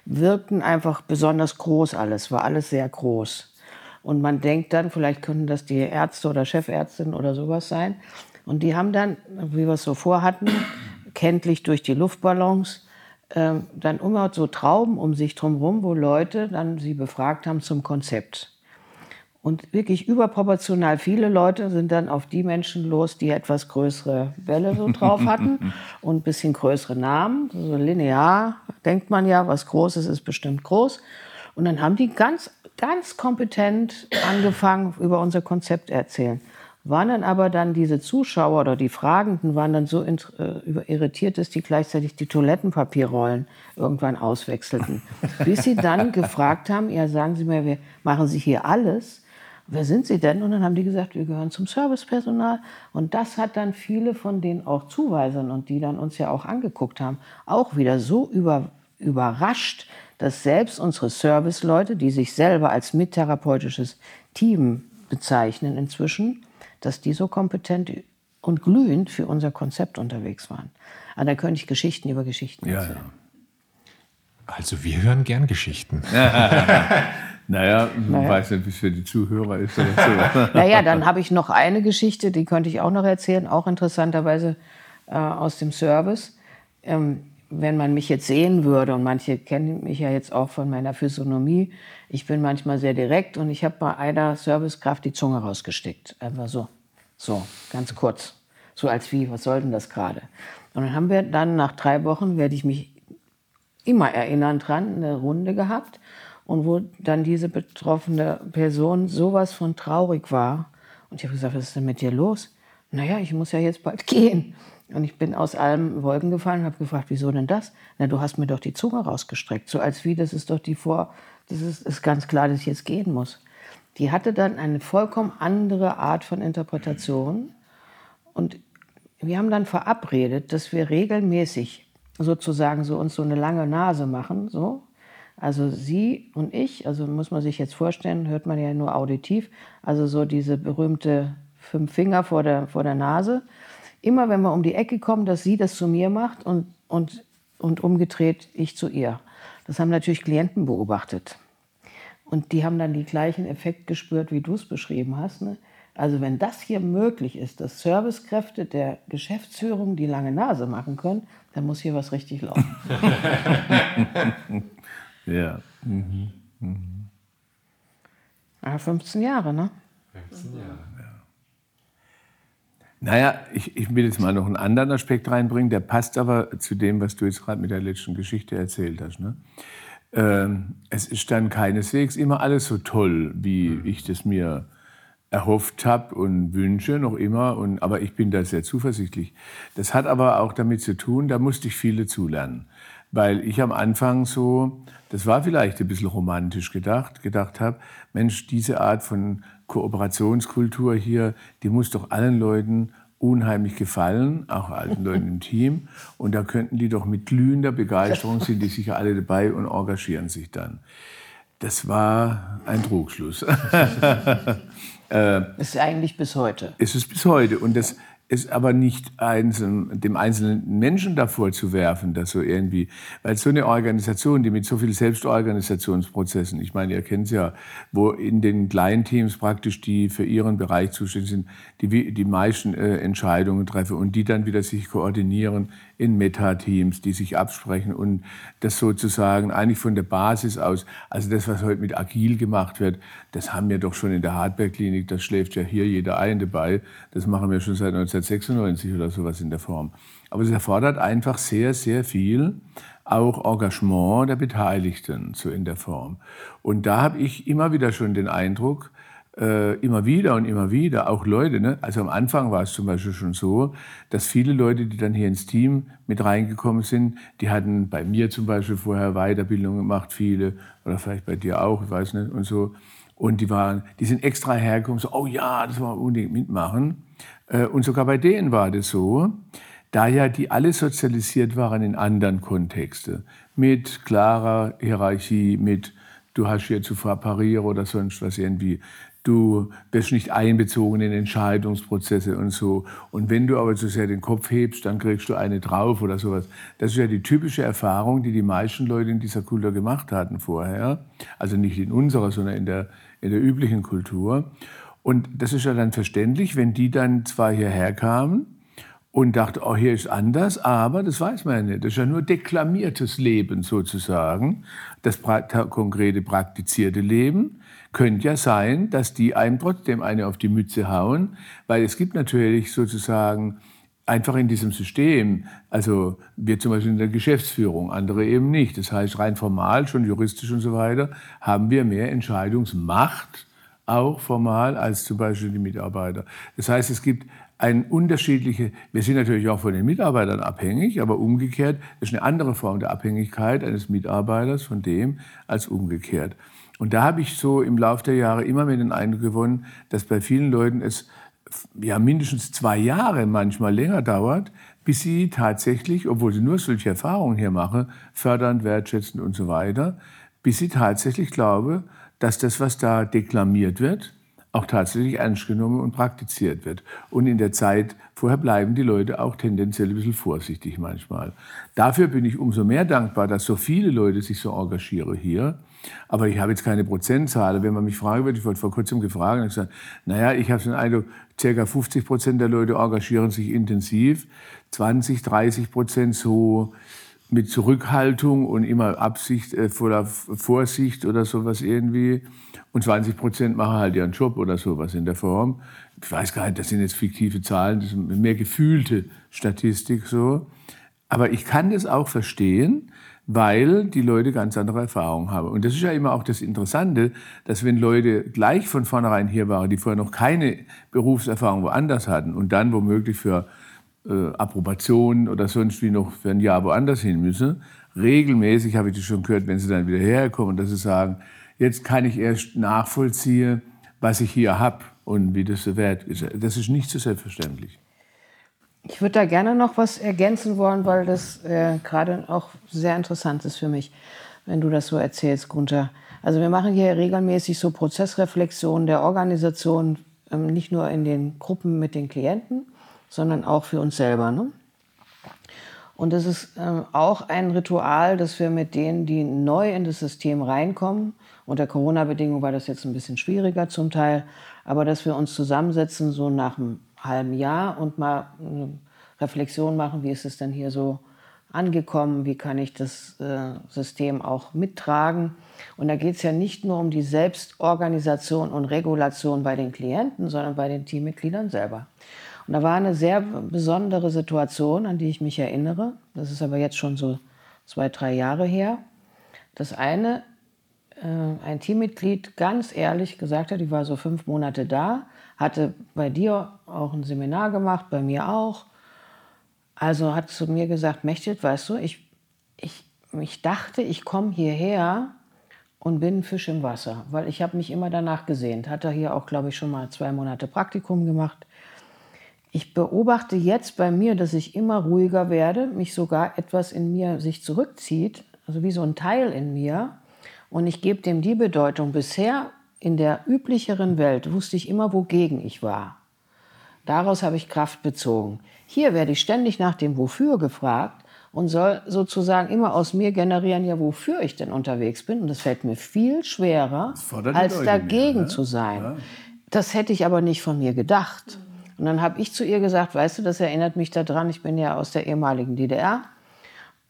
Wirkten einfach besonders groß alles, war alles sehr groß. Und man denkt dann, vielleicht könnten das die Ärzte oder Chefärztinnen oder sowas sein. Und die haben dann, wie wir es so vorhatten, kenntlich durch die Luftballons, äh, dann immer so Trauben um sich drumherum, wo Leute dann sie befragt haben zum Konzept. Und wirklich überproportional viele Leute sind dann auf die Menschen los, die etwas größere Bälle so drauf hatten und ein bisschen größere Namen. So linear denkt man ja, was Großes ist bestimmt groß. Und dann haben die ganz ganz kompetent angefangen, über unser Konzept erzählen. Waren dann aber dann diese Zuschauer oder die Fragenden waren dann so äh, irritiert, dass die gleichzeitig die Toilettenpapierrollen irgendwann auswechselten. Bis sie dann gefragt haben, ja, sagen Sie mir, wir machen Sie hier alles? Wer sind Sie denn? Und dann haben die gesagt, wir gehören zum Servicepersonal. Und das hat dann viele von den auch Zuweisern und die dann uns ja auch angeguckt haben, auch wieder so über, überrascht, dass selbst unsere Serviceleute, die sich selber als mittherapeutisches Team bezeichnen inzwischen, dass die so kompetent und glühend für unser Konzept unterwegs waren. Aber ah, da könnte ich Geschichten über Geschichten erzählen. Ja, Also wir hören gern Geschichten. naja, naja. weiß nicht, wie es für die Zuhörer ist. Oder so. naja, dann habe ich noch eine Geschichte, die könnte ich auch noch erzählen, auch interessanterweise äh, aus dem Service. Ähm, wenn man mich jetzt sehen würde, und manche kennen mich ja jetzt auch von meiner Physiognomie, ich bin manchmal sehr direkt und ich habe bei einer Servicekraft die Zunge rausgesteckt. Einfach so, so, ganz kurz. So als wie, was soll denn das gerade? Und dann haben wir dann nach drei Wochen, werde ich mich immer erinnern dran, eine Runde gehabt und wo dann diese betroffene Person sowas von traurig war. Und ich habe gesagt, was ist denn mit dir los? Naja, ich muss ja jetzt bald gehen. Und ich bin aus allen Wolken gefallen und habe gefragt, wieso denn das? Na, du hast mir doch die Zunge rausgestreckt. So als wie, das ist doch die Vor... Das ist, ist ganz klar, dass ich jetzt gehen muss. Die hatte dann eine vollkommen andere Art von Interpretation. Und wir haben dann verabredet, dass wir regelmäßig sozusagen so uns so eine lange Nase machen, so. Also sie und ich, also muss man sich jetzt vorstellen, hört man ja nur auditiv, also so diese berühmte fünf Finger vor der, vor der Nase immer wenn wir um die Ecke kommen, dass sie das zu mir macht und, und, und umgedreht ich zu ihr. Das haben natürlich Klienten beobachtet. Und die haben dann die gleichen Effekte gespürt, wie du es beschrieben hast. Ne? Also wenn das hier möglich ist, dass Servicekräfte der Geschäftsführung die lange Nase machen können, dann muss hier was richtig laufen. ja. Mhm. Mhm. Ja, 15 Jahre, ne? 15 Jahre. Naja, ich, ich will jetzt mal noch einen anderen Aspekt reinbringen, der passt aber zu dem, was du jetzt gerade mit der letzten Geschichte erzählt hast. Ne? Ähm, es ist dann keineswegs immer alles so toll, wie ich das mir erhofft habe und wünsche noch immer. Und, aber ich bin da sehr zuversichtlich. Das hat aber auch damit zu tun, da musste ich viele zulernen. Weil ich am Anfang so, das war vielleicht ein bisschen romantisch gedacht, gedacht habe, Mensch, diese Art von Kooperationskultur hier, die muss doch allen Leuten unheimlich gefallen, auch alten Leuten im Team. Und da könnten die doch mit glühender Begeisterung sind die sicher alle dabei und engagieren sich dann. Das war ein Trugschluss. äh, ist eigentlich bis heute. Ist es bis heute. Und das, es aber nicht einzeln, dem einzelnen Menschen davor zu werfen, dass so irgendwie, weil so eine Organisation, die mit so vielen Selbstorganisationsprozessen, ich meine, ihr kennt es ja, wo in den kleinen Teams praktisch die für ihren Bereich zuständig sind, die die meisten äh, Entscheidungen treffen und die dann wieder sich koordinieren in Meta-Teams, die sich absprechen und das sozusagen eigentlich von der Basis aus, also das, was heute mit Agil gemacht wird, das haben wir doch schon in der Hardware-Klinik, das schläft ja hier jeder ein dabei, das machen wir schon seit 1996 oder sowas in der Form. Aber es erfordert einfach sehr, sehr viel, auch Engagement der Beteiligten so in der Form. Und da habe ich immer wieder schon den Eindruck, äh, immer wieder und immer wieder, auch Leute, ne? also am Anfang war es zum Beispiel schon so, dass viele Leute, die dann hier ins Team mit reingekommen sind, die hatten bei mir zum Beispiel vorher Weiterbildung gemacht, viele, oder vielleicht bei dir auch, ich weiß nicht, und so. Und die waren, die sind extra hergekommen, so, oh ja, das wollen wir unbedingt mitmachen. Äh, und sogar bei denen war das so, da ja die alle sozialisiert waren in anderen Kontexten, mit klarer Hierarchie, mit du hast hier zu parieren oder sonst was irgendwie du wirst nicht einbezogen in Entscheidungsprozesse und so. Und wenn du aber zu sehr den Kopf hebst, dann kriegst du eine drauf oder sowas. Das ist ja die typische Erfahrung, die die meisten Leute in dieser Kultur gemacht hatten vorher. Also nicht in unserer, sondern in der, in der üblichen Kultur. Und das ist ja dann verständlich, wenn die dann zwar hierher kamen, und dachte, oh, hier ist anders, aber das weiß man ja nicht. Das ist ja nur deklamiertes Leben sozusagen, das konkrete praktizierte Leben könnte ja sein, dass die einem trotzdem eine auf die Mütze hauen, weil es gibt natürlich sozusagen einfach in diesem System, also wir zum Beispiel in der Geschäftsführung, andere eben nicht. Das heißt, rein formal, schon juristisch und so weiter, haben wir mehr Entscheidungsmacht, auch formal, als zum Beispiel die Mitarbeiter. Das heißt, es gibt ein unterschiedliche, wir sind natürlich auch von den Mitarbeitern abhängig, aber umgekehrt ist eine andere Form der Abhängigkeit eines Mitarbeiters von dem als umgekehrt. Und da habe ich so im Laufe der Jahre immer mehr den Eindruck gewonnen, dass bei vielen Leuten es ja mindestens zwei Jahre, manchmal länger dauert, bis sie tatsächlich, obwohl sie nur solche Erfahrungen hier machen, fördernd, wertschätzend und so weiter, bis sie tatsächlich glaube, dass das, was da deklamiert wird, auch tatsächlich ernst genommen und praktiziert wird. Und in der Zeit vorher bleiben die Leute auch tendenziell ein bisschen vorsichtig manchmal. Dafür bin ich umso mehr dankbar, dass so viele Leute sich so engagieren hier. Aber ich habe jetzt keine Prozentzahl. Wenn man mich fragen würde, ich wurde vor kurzem gefragt, und ich gesagt, naja, ich habe den Eindruck, ca. 50 Prozent der Leute engagieren sich intensiv, 20, 30 Prozent so mit Zurückhaltung und immer Absicht, äh, voller Vorsicht oder sowas irgendwie. Und 20 Prozent machen halt ihren Job oder sowas in der Form. Ich weiß gar nicht, das sind jetzt fiktive Zahlen, das ist mehr gefühlte Statistik so. Aber ich kann das auch verstehen, weil die Leute ganz andere Erfahrungen haben. Und das ist ja immer auch das Interessante, dass wenn Leute gleich von vornherein hier waren, die vorher noch keine Berufserfahrung woanders hatten und dann womöglich für äh, Approbation oder sonst wie noch für ein Jahr woanders hin müssen. Regelmäßig habe ich das schon gehört, wenn sie dann wieder herkommen, dass sie sagen, jetzt kann ich erst nachvollziehen, was ich hier habe und wie das so wert ist. Das ist nicht so selbstverständlich. Ich würde da gerne noch was ergänzen wollen, weil das äh, gerade auch sehr interessant ist für mich, wenn du das so erzählst, Gunther. Also wir machen hier regelmäßig so Prozessreflexionen der Organisation, ähm, nicht nur in den Gruppen mit den Klienten, sondern auch für uns selber. Ne? Und es ist äh, auch ein Ritual, dass wir mit denen, die neu in das System reinkommen, unter Corona-Bedingungen war das jetzt ein bisschen schwieriger zum Teil, aber dass wir uns zusammensetzen, so nach einem halben Jahr und mal eine Reflexion machen, wie ist es denn hier so angekommen, wie kann ich das äh, System auch mittragen. Und da geht es ja nicht nur um die Selbstorganisation und Regulation bei den Klienten, sondern bei den Teammitgliedern selber. Und da war eine sehr besondere Situation, an die ich mich erinnere. Das ist aber jetzt schon so zwei, drei Jahre her. Das eine äh, ein Teammitglied ganz ehrlich gesagt hat, die war so fünf Monate da, hatte bei dir auch ein Seminar gemacht, bei mir auch. Also hat zu mir gesagt, Mechtet, weißt du, ich, ich, ich dachte, ich komme hierher und bin Fisch im Wasser, weil ich habe mich immer danach gesehnt. Hat er hier auch, glaube ich, schon mal zwei Monate Praktikum gemacht. Ich beobachte jetzt bei mir, dass ich immer ruhiger werde, mich sogar etwas in mir sich zurückzieht, also wie so ein Teil in mir. Und ich gebe dem die Bedeutung. Bisher in der üblicheren Welt wusste ich immer, wogegen ich war. Daraus habe ich Kraft bezogen. Hier werde ich ständig nach dem Wofür gefragt und soll sozusagen immer aus mir generieren, ja, wofür ich denn unterwegs bin. Und das fällt mir viel schwerer, als dagegen mehr, ne? zu sein. Ja. Das hätte ich aber nicht von mir gedacht. Und dann habe ich zu ihr gesagt, weißt du, das erinnert mich daran, ich bin ja aus der ehemaligen DDR.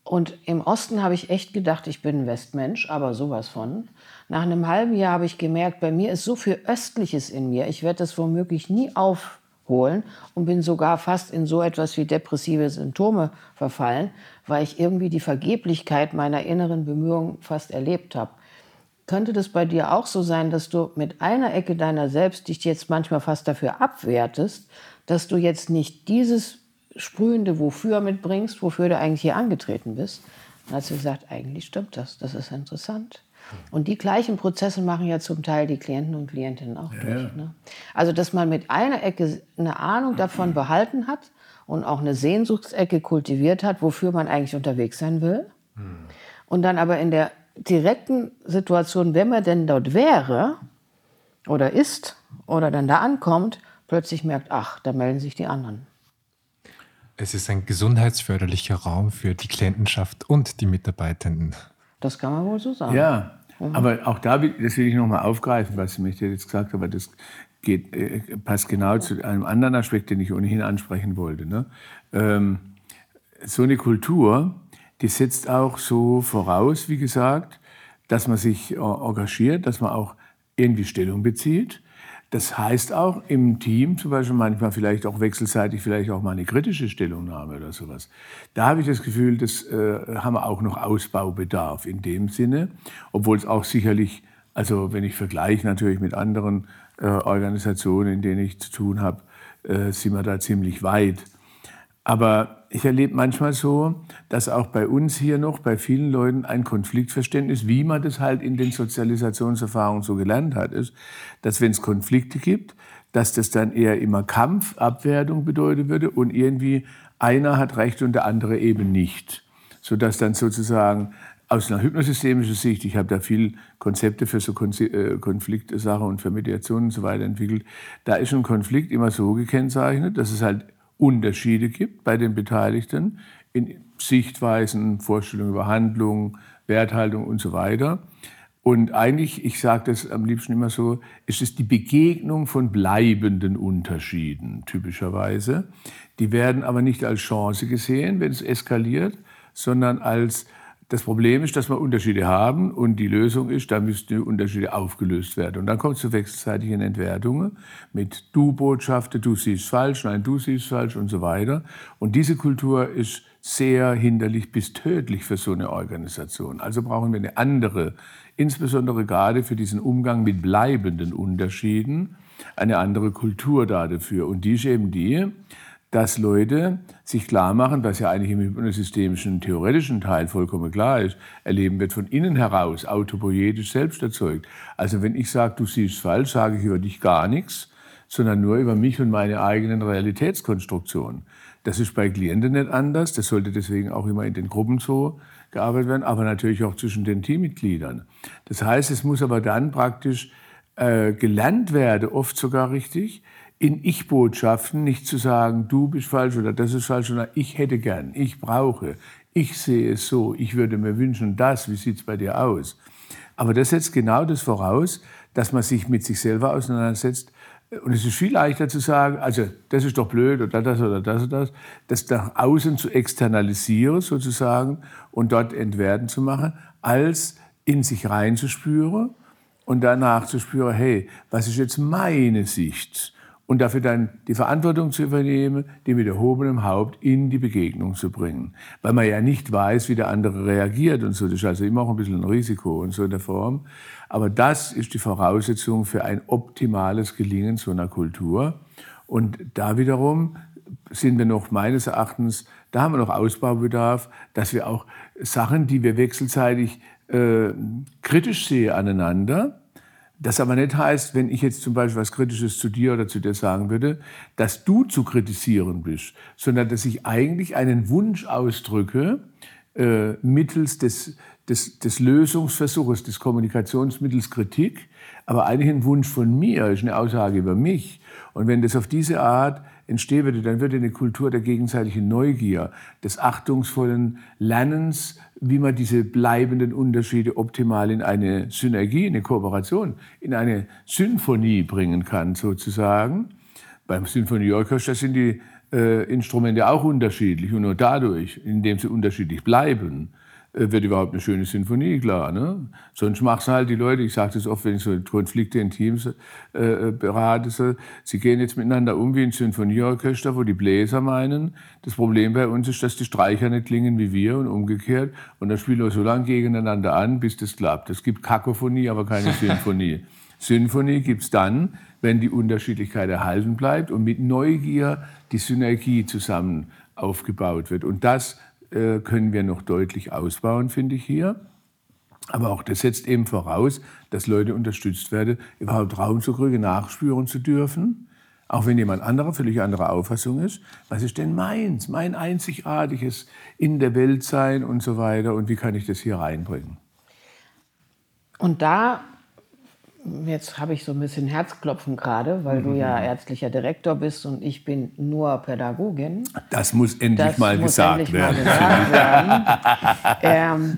Und im Osten habe ich echt gedacht, ich bin ein Westmensch, aber sowas von. Nach einem halben Jahr habe ich gemerkt, bei mir ist so viel Östliches in mir, ich werde das womöglich nie aufholen und bin sogar fast in so etwas wie depressive Symptome verfallen, weil ich irgendwie die Vergeblichkeit meiner inneren Bemühungen fast erlebt habe. Könnte das bei dir auch so sein, dass du mit einer Ecke deiner selbst dich jetzt manchmal fast dafür abwertest, dass du jetzt nicht dieses sprühende Wofür mitbringst, wofür du eigentlich hier angetreten bist? Dann hat sie gesagt, eigentlich stimmt das, das ist interessant. Und die gleichen Prozesse machen ja zum Teil die Klienten und Klientinnen auch ja, durch. Ne? Also, dass man mit einer Ecke eine Ahnung davon behalten hat und auch eine Sehnsuchtsecke kultiviert hat, wofür man eigentlich unterwegs sein will. Hm. Und dann aber in der direkten Situation, wenn man denn dort wäre oder ist oder dann da ankommt, plötzlich merkt, ach, da melden sich die anderen. Es ist ein gesundheitsförderlicher Raum für die Klientenschaft und die Mitarbeitenden. Das kann man wohl so sagen. Ja, mhm. aber auch da, das will ich nochmal aufgreifen, was Sie mich jetzt gesagt haben, aber das geht, äh, passt genau zu einem anderen Aspekt, den ich ohnehin ansprechen wollte. Ne? Ähm, so eine Kultur, die setzt auch so voraus, wie gesagt, dass man sich engagiert, dass man auch irgendwie Stellung bezieht das heißt auch im Team zum Beispiel manchmal vielleicht auch wechselseitig vielleicht auch mal eine kritische Stellungnahme oder sowas. Da habe ich das Gefühl, das äh, haben wir auch noch Ausbaubedarf in dem Sinne, obwohl es auch sicherlich, also wenn ich vergleiche natürlich mit anderen äh, Organisationen, in denen ich zu tun habe, äh, sind wir da ziemlich weit. Aber ich erlebe manchmal so, dass auch bei uns hier noch, bei vielen Leuten ein Konfliktverständnis, wie man das halt in den Sozialisationserfahrungen so gelernt hat, ist, dass wenn es Konflikte gibt, dass das dann eher immer Kampf, Abwertung bedeutet würde und irgendwie einer hat Recht und der andere eben nicht. Sodass dann sozusagen aus einer hypnosystemischen Sicht, ich habe da viel Konzepte für so äh, Konfliktsachen und für Mediation und so weiter entwickelt, da ist ein Konflikt immer so gekennzeichnet, dass es halt Unterschiede gibt bei den Beteiligten in Sichtweisen, Vorstellungen über Handlungen, Werthaltung und so weiter. Und eigentlich, ich sage das am liebsten immer so, ist es die Begegnung von bleibenden Unterschieden typischerweise. Die werden aber nicht als Chance gesehen, wenn es eskaliert, sondern als das Problem ist, dass wir Unterschiede haben und die Lösung ist, da müssten die Unterschiede aufgelöst werden. Und dann kommt es zu wechselseitigen Entwertungen mit Du-Botschaften, du siehst falsch, nein, du siehst falsch und so weiter. Und diese Kultur ist sehr hinderlich bis tödlich für so eine Organisation. Also brauchen wir eine andere, insbesondere gerade für diesen Umgang mit bleibenden Unterschieden, eine andere Kultur da dafür. Und die ist eben die, dass Leute sich klar machen, was ja eigentlich im hypnosystemischen theoretischen Teil vollkommen klar ist, Erleben wird von innen heraus autopoietisch selbst erzeugt. Also wenn ich sage, du siehst falsch, sage ich über dich gar nichts, sondern nur über mich und meine eigenen Realitätskonstruktionen. Das ist bei Klienten nicht anders, das sollte deswegen auch immer in den Gruppen so gearbeitet werden, aber natürlich auch zwischen den Teammitgliedern. Das heißt, es muss aber dann praktisch äh, gelernt werden, oft sogar richtig, in Ich-Botschaften nicht zu sagen, du bist falsch oder das ist falsch, sondern ich hätte gern, ich brauche, ich sehe es so, ich würde mir wünschen das, wie sieht es bei dir aus? Aber das setzt genau das voraus, dass man sich mit sich selber auseinandersetzt. Und es ist viel leichter zu sagen, also das ist doch blöd oder das oder das oder das, das nach außen zu externalisieren sozusagen und dort entwerten zu machen, als in sich reinzuspüren und danach zu spüren, hey, was ist jetzt meine Sicht? Und dafür dann die Verantwortung zu übernehmen, die mit erhobenem Haupt in die Begegnung zu bringen. Weil man ja nicht weiß, wie der andere reagiert und so. Das ist also immer auch ein bisschen ein Risiko und so in der Form. Aber das ist die Voraussetzung für ein optimales Gelingen so einer Kultur. Und da wiederum sind wir noch meines Erachtens, da haben wir noch Ausbaubedarf, dass wir auch Sachen, die wir wechselseitig äh, kritisch sehen aneinander, das aber nicht heißt, wenn ich jetzt zum Beispiel was Kritisches zu dir oder zu dir sagen würde, dass du zu kritisieren bist, sondern dass ich eigentlich einen Wunsch ausdrücke, äh, mittels des, des, des Lösungsversuches, des Kommunikationsmittels Kritik, aber eigentlich ein Wunsch von mir, ist eine Aussage über mich. Und wenn das auf diese Art entstehen würde, dann würde eine Kultur der gegenseitigen Neugier, des achtungsvollen Lernens, wie man diese bleibenden Unterschiede optimal in eine Synergie, in eine Kooperation, in eine Symphonie bringen kann, sozusagen. Beim Symphonieorchester sind die äh, Instrumente auch unterschiedlich und nur dadurch, indem sie unterschiedlich bleiben, wird überhaupt eine schöne Sinfonie klar. Ne? Sonst machen halt die Leute, ich sage das oft, wenn ich so Konflikte in Teams äh, äh, berate, so, sie gehen jetzt miteinander um wie ein Sinfonieorchester, wo die Bläser meinen, das Problem bei uns ist, dass die Streicher nicht klingen wie wir und umgekehrt. Und dann spielen wir so lange gegeneinander an, bis das klappt. Es gibt Kakophonie, aber keine Sinfonie. Sinfonie gibt's dann, wenn die Unterschiedlichkeit erhalten bleibt und mit Neugier die Synergie zusammen aufgebaut wird. Und das äh, können wir noch deutlich ausbauen, finde ich hier. Aber auch das setzt eben voraus, dass Leute unterstützt werden, überhaupt Raum zu kriegen, nachspüren zu dürfen. Auch wenn jemand anderer völlig anderer Auffassung ist. Was ist denn meins, mein einzigartiges in der Welt sein und so weiter? Und wie kann ich das hier reinbringen? Und da jetzt habe ich so ein bisschen Herzklopfen gerade, weil mhm. du ja mhm. ärztlicher Direktor bist und ich bin nur Pädagogin. Das muss endlich das mal muss gesagt endlich werden. Mal gesagt werden. ähm,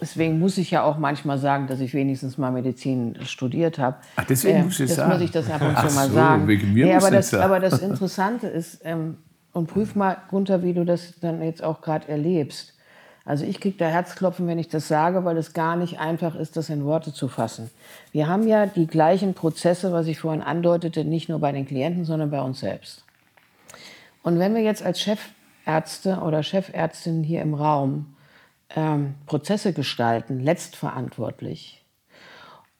deswegen muss ich ja auch manchmal sagen, dass ich wenigstens mal Medizin studiert habe. Ach, deswegen äh, muss ich das sagen. muss ich das ab und zu mal so, sagen. Wegen mir ja, aber, das, sagen. aber das Interessante ist, ähm, und prüf mal, Gunther, wie du das dann jetzt auch gerade erlebst. Also ich kriege da Herzklopfen, wenn ich das sage, weil es gar nicht einfach ist, das in Worte zu fassen. Wir haben ja die gleichen Prozesse, was ich vorhin andeutete, nicht nur bei den Klienten, sondern bei uns selbst. Und wenn wir jetzt als Chefärzte oder Chefärztinnen hier im Raum ähm, Prozesse gestalten, letztverantwortlich,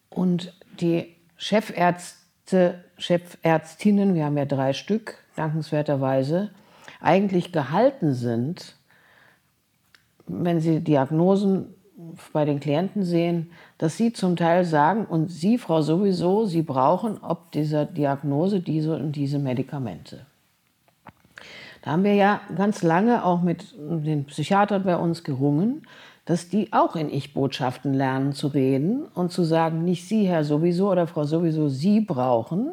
und die Chefärzte, Chefärztinnen, wir haben ja drei Stück, dankenswerterweise, eigentlich gehalten sind, wenn Sie Diagnosen bei den Klienten sehen, dass Sie zum Teil sagen, und Sie, Frau sowieso, Sie brauchen ob dieser Diagnose diese und diese Medikamente. Da haben wir ja ganz lange auch mit den Psychiatern bei uns gerungen, dass die auch in Ich-Botschaften lernen zu reden und zu sagen, nicht Sie, Herr sowieso oder Frau sowieso, Sie brauchen,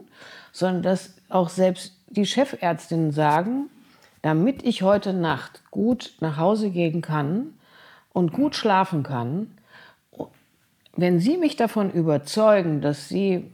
sondern dass auch selbst die Chefärztinnen sagen, damit ich heute Nacht gut nach Hause gehen kann und gut schlafen kann, wenn Sie mich davon überzeugen, dass Sie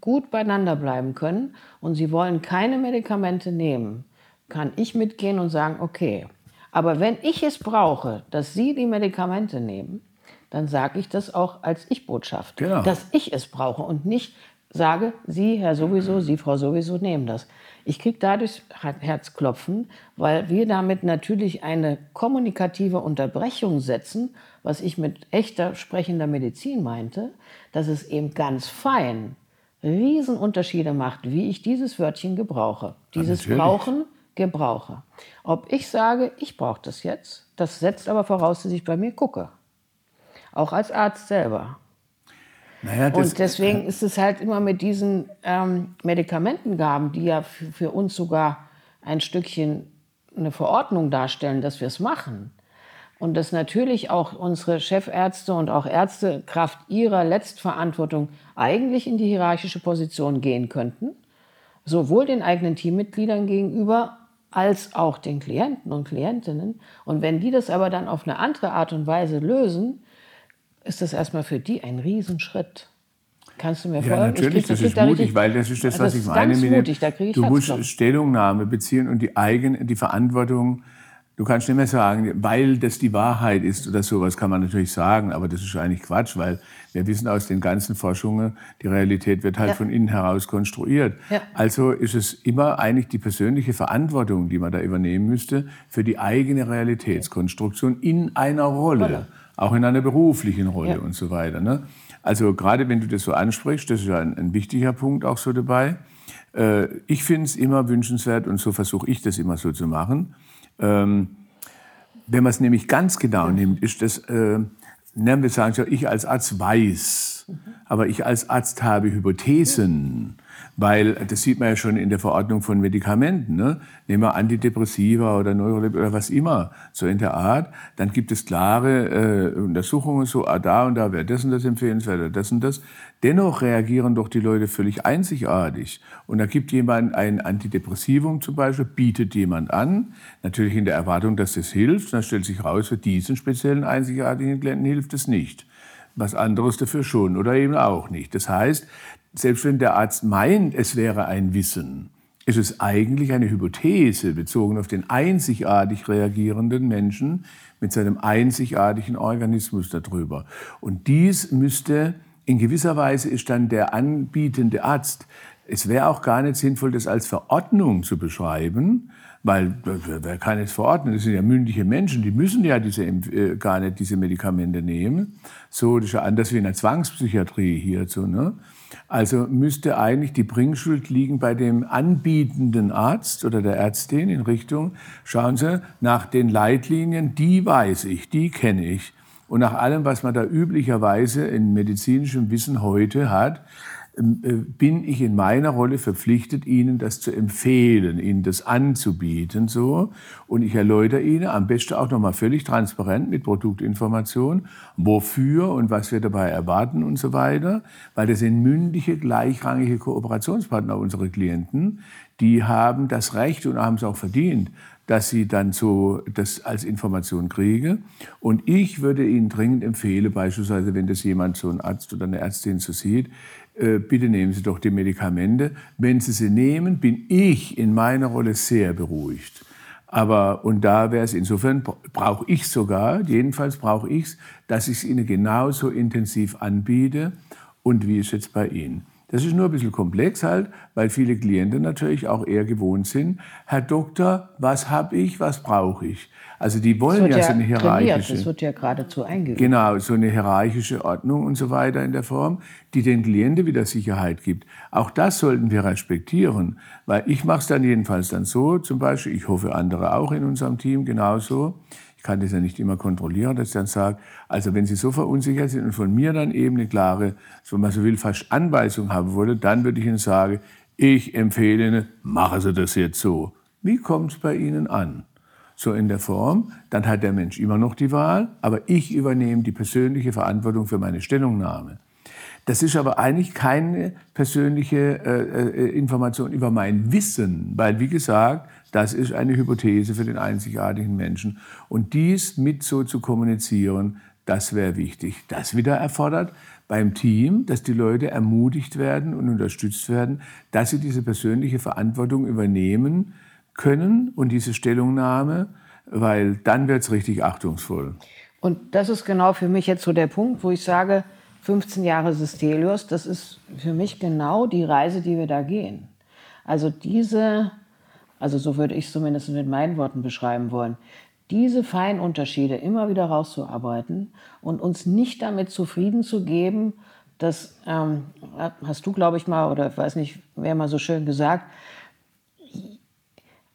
gut beieinander bleiben können und Sie wollen keine Medikamente nehmen, kann ich mitgehen und sagen, okay, aber wenn ich es brauche, dass Sie die Medikamente nehmen, dann sage ich das auch als Ich-Botschaft, genau. dass ich es brauche und nicht sage, Sie, Herr sowieso, Sie, Frau sowieso, nehmen das. Ich kriege dadurch Herzklopfen, weil wir damit natürlich eine kommunikative Unterbrechung setzen, was ich mit echter sprechender Medizin meinte, dass es eben ganz fein Riesenunterschiede macht, wie ich dieses Wörtchen gebrauche. Dieses ja, Brauchen, gebrauche. Ob ich sage, ich brauche das jetzt, das setzt aber voraus, dass ich bei mir gucke. Auch als Arzt selber. Naja, und deswegen ist es halt immer mit diesen ähm, Medikamentengaben, die ja für, für uns sogar ein Stückchen eine Verordnung darstellen, dass wir es machen. Und dass natürlich auch unsere Chefärzte und auch Ärzte Kraft ihrer Letztverantwortung eigentlich in die hierarchische Position gehen könnten, sowohl den eigenen Teammitgliedern gegenüber als auch den Klienten und Klientinnen. Und wenn die das aber dann auf eine andere Art und Weise lösen, ist das erstmal für die ein Riesenschritt. Kannst du mir vorstellen? Ja, natürlich, das, das ist mutig, richtig, weil das ist das, was das ich meine. Mit mutig, da ich du musst Stellungnahme beziehen und die eigene, die Verantwortung Du kannst nicht mehr sagen, weil das die Wahrheit ist oder sowas kann man natürlich sagen, aber das ist eigentlich Quatsch, weil wir wissen aus den ganzen Forschungen, die Realität wird halt ja. von innen heraus konstruiert. Ja. Also ist es immer eigentlich die persönliche Verantwortung, die man da übernehmen müsste für die eigene Realitätskonstruktion in einer Rolle, Rolle. Auch in einer beruflichen Rolle ja. und so weiter. Ne? Also gerade wenn du das so ansprichst, das ist ja ein, ein wichtiger Punkt auch so dabei. Äh, ich finde es immer wünschenswert und so versuche ich das immer so zu machen ähm, wenn man es nämlich ganz genau nimmt, ist das, äh, wir sagen ich als Arzt weiß, aber ich als Arzt habe Hypothesen. Weil das sieht man ja schon in der Verordnung von Medikamenten. Ne? Nehmen wir Antidepressiva oder Neuroleptika oder was immer, so in der Art. Dann gibt es klare äh, Untersuchungen, so ah, da und da wäre das und das empfehlenswert oder das und das. Dennoch reagieren doch die Leute völlig einzigartig. Und da gibt jemand ein Antidepressivum zum Beispiel, bietet jemand an, natürlich in der Erwartung, dass das hilft. dann stellt sich raus, für diesen speziellen einzigartigen Klienten hilft es nicht was anderes dafür schon oder eben auch nicht. Das heißt, selbst wenn der Arzt meint, es wäre ein Wissen, ist es eigentlich eine Hypothese bezogen auf den einzigartig reagierenden Menschen mit seinem einzigartigen Organismus darüber. Und dies müsste, in gewisser Weise ist dann der anbietende Arzt, es wäre auch gar nicht sinnvoll, das als Verordnung zu beschreiben, weil wer kann es verordnen? Das sind ja mündige Menschen, die müssen ja diese, äh, gar nicht diese Medikamente nehmen. So, das ist ja anders wie in der Zwangspsychiatrie hierzu. Ne? Also müsste eigentlich die Bringschuld liegen bei dem anbietenden Arzt oder der Ärztin in Richtung, schauen Sie, nach den Leitlinien, die weiß ich, die kenne ich. Und nach allem, was man da üblicherweise in medizinischem Wissen heute hat, äh, bin ich in meiner Rolle verpflichtet, Ihnen das zu empfehlen, Ihnen das anzubieten, so. Und ich erläutere Ihnen am besten auch nochmal völlig transparent mit Produktinformation, wofür und was wir dabei erwarten und so weiter. Weil das sind mündige, gleichrangige Kooperationspartner unserer Klienten. Die haben das Recht und haben es auch verdient, dass sie dann so das als Information kriegen. Und ich würde Ihnen dringend empfehlen, beispielsweise, wenn das jemand, so ein Arzt oder eine Ärztin so sieht, äh, bitte nehmen Sie doch die Medikamente. Wenn Sie sie nehmen, bin ich in meiner Rolle sehr beruhigt. Aber, und da wäre es insofern, brauche ich sogar, jedenfalls brauche ich es, dass ich es Ihnen genauso intensiv anbiete und wie es jetzt bei Ihnen. Das ist nur ein bisschen komplex halt, weil viele Klienten natürlich auch eher gewohnt sind, Herr Doktor, was habe ich, was brauche ich? Also die wollen ja, ja, so eine hierarchische. Das wird ja geradezu eingeübt. Genau, so eine hierarchische Ordnung und so weiter in der Form, die den Klienten wieder Sicherheit gibt. Auch das sollten wir respektieren, weil ich mache es dann jedenfalls dann so, zum Beispiel, ich hoffe andere auch in unserem Team genauso, kann das ja nicht immer kontrollieren, dass ich dann sage, also wenn Sie so verunsichert sind und von mir dann eben eine klare, wenn man so will, fast Anweisung haben wollte, dann würde ich Ihnen sagen, ich empfehle Ihnen, machen Sie das jetzt so. Wie kommt es bei Ihnen an? So in der Form, dann hat der Mensch immer noch die Wahl, aber ich übernehme die persönliche Verantwortung für meine Stellungnahme. Das ist aber eigentlich keine persönliche äh, äh Information über mein Wissen, weil, wie gesagt, das ist eine Hypothese für den einzigartigen Menschen. Und dies mit so zu kommunizieren, das wäre wichtig. Das wieder erfordert beim Team, dass die Leute ermutigt werden und unterstützt werden, dass sie diese persönliche Verantwortung übernehmen können und diese Stellungnahme, weil dann wird es richtig achtungsvoll. Und das ist genau für mich jetzt so der Punkt, wo ich sage, 15 Jahre Systelius, das ist für mich genau die Reise, die wir da gehen. Also diese also so würde ich es zumindest mit meinen Worten beschreiben wollen, diese Feinunterschiede immer wieder rauszuarbeiten und uns nicht damit zufrieden zu geben, das ähm, hast du, glaube ich, mal, oder ich weiß nicht, wer mal so schön gesagt,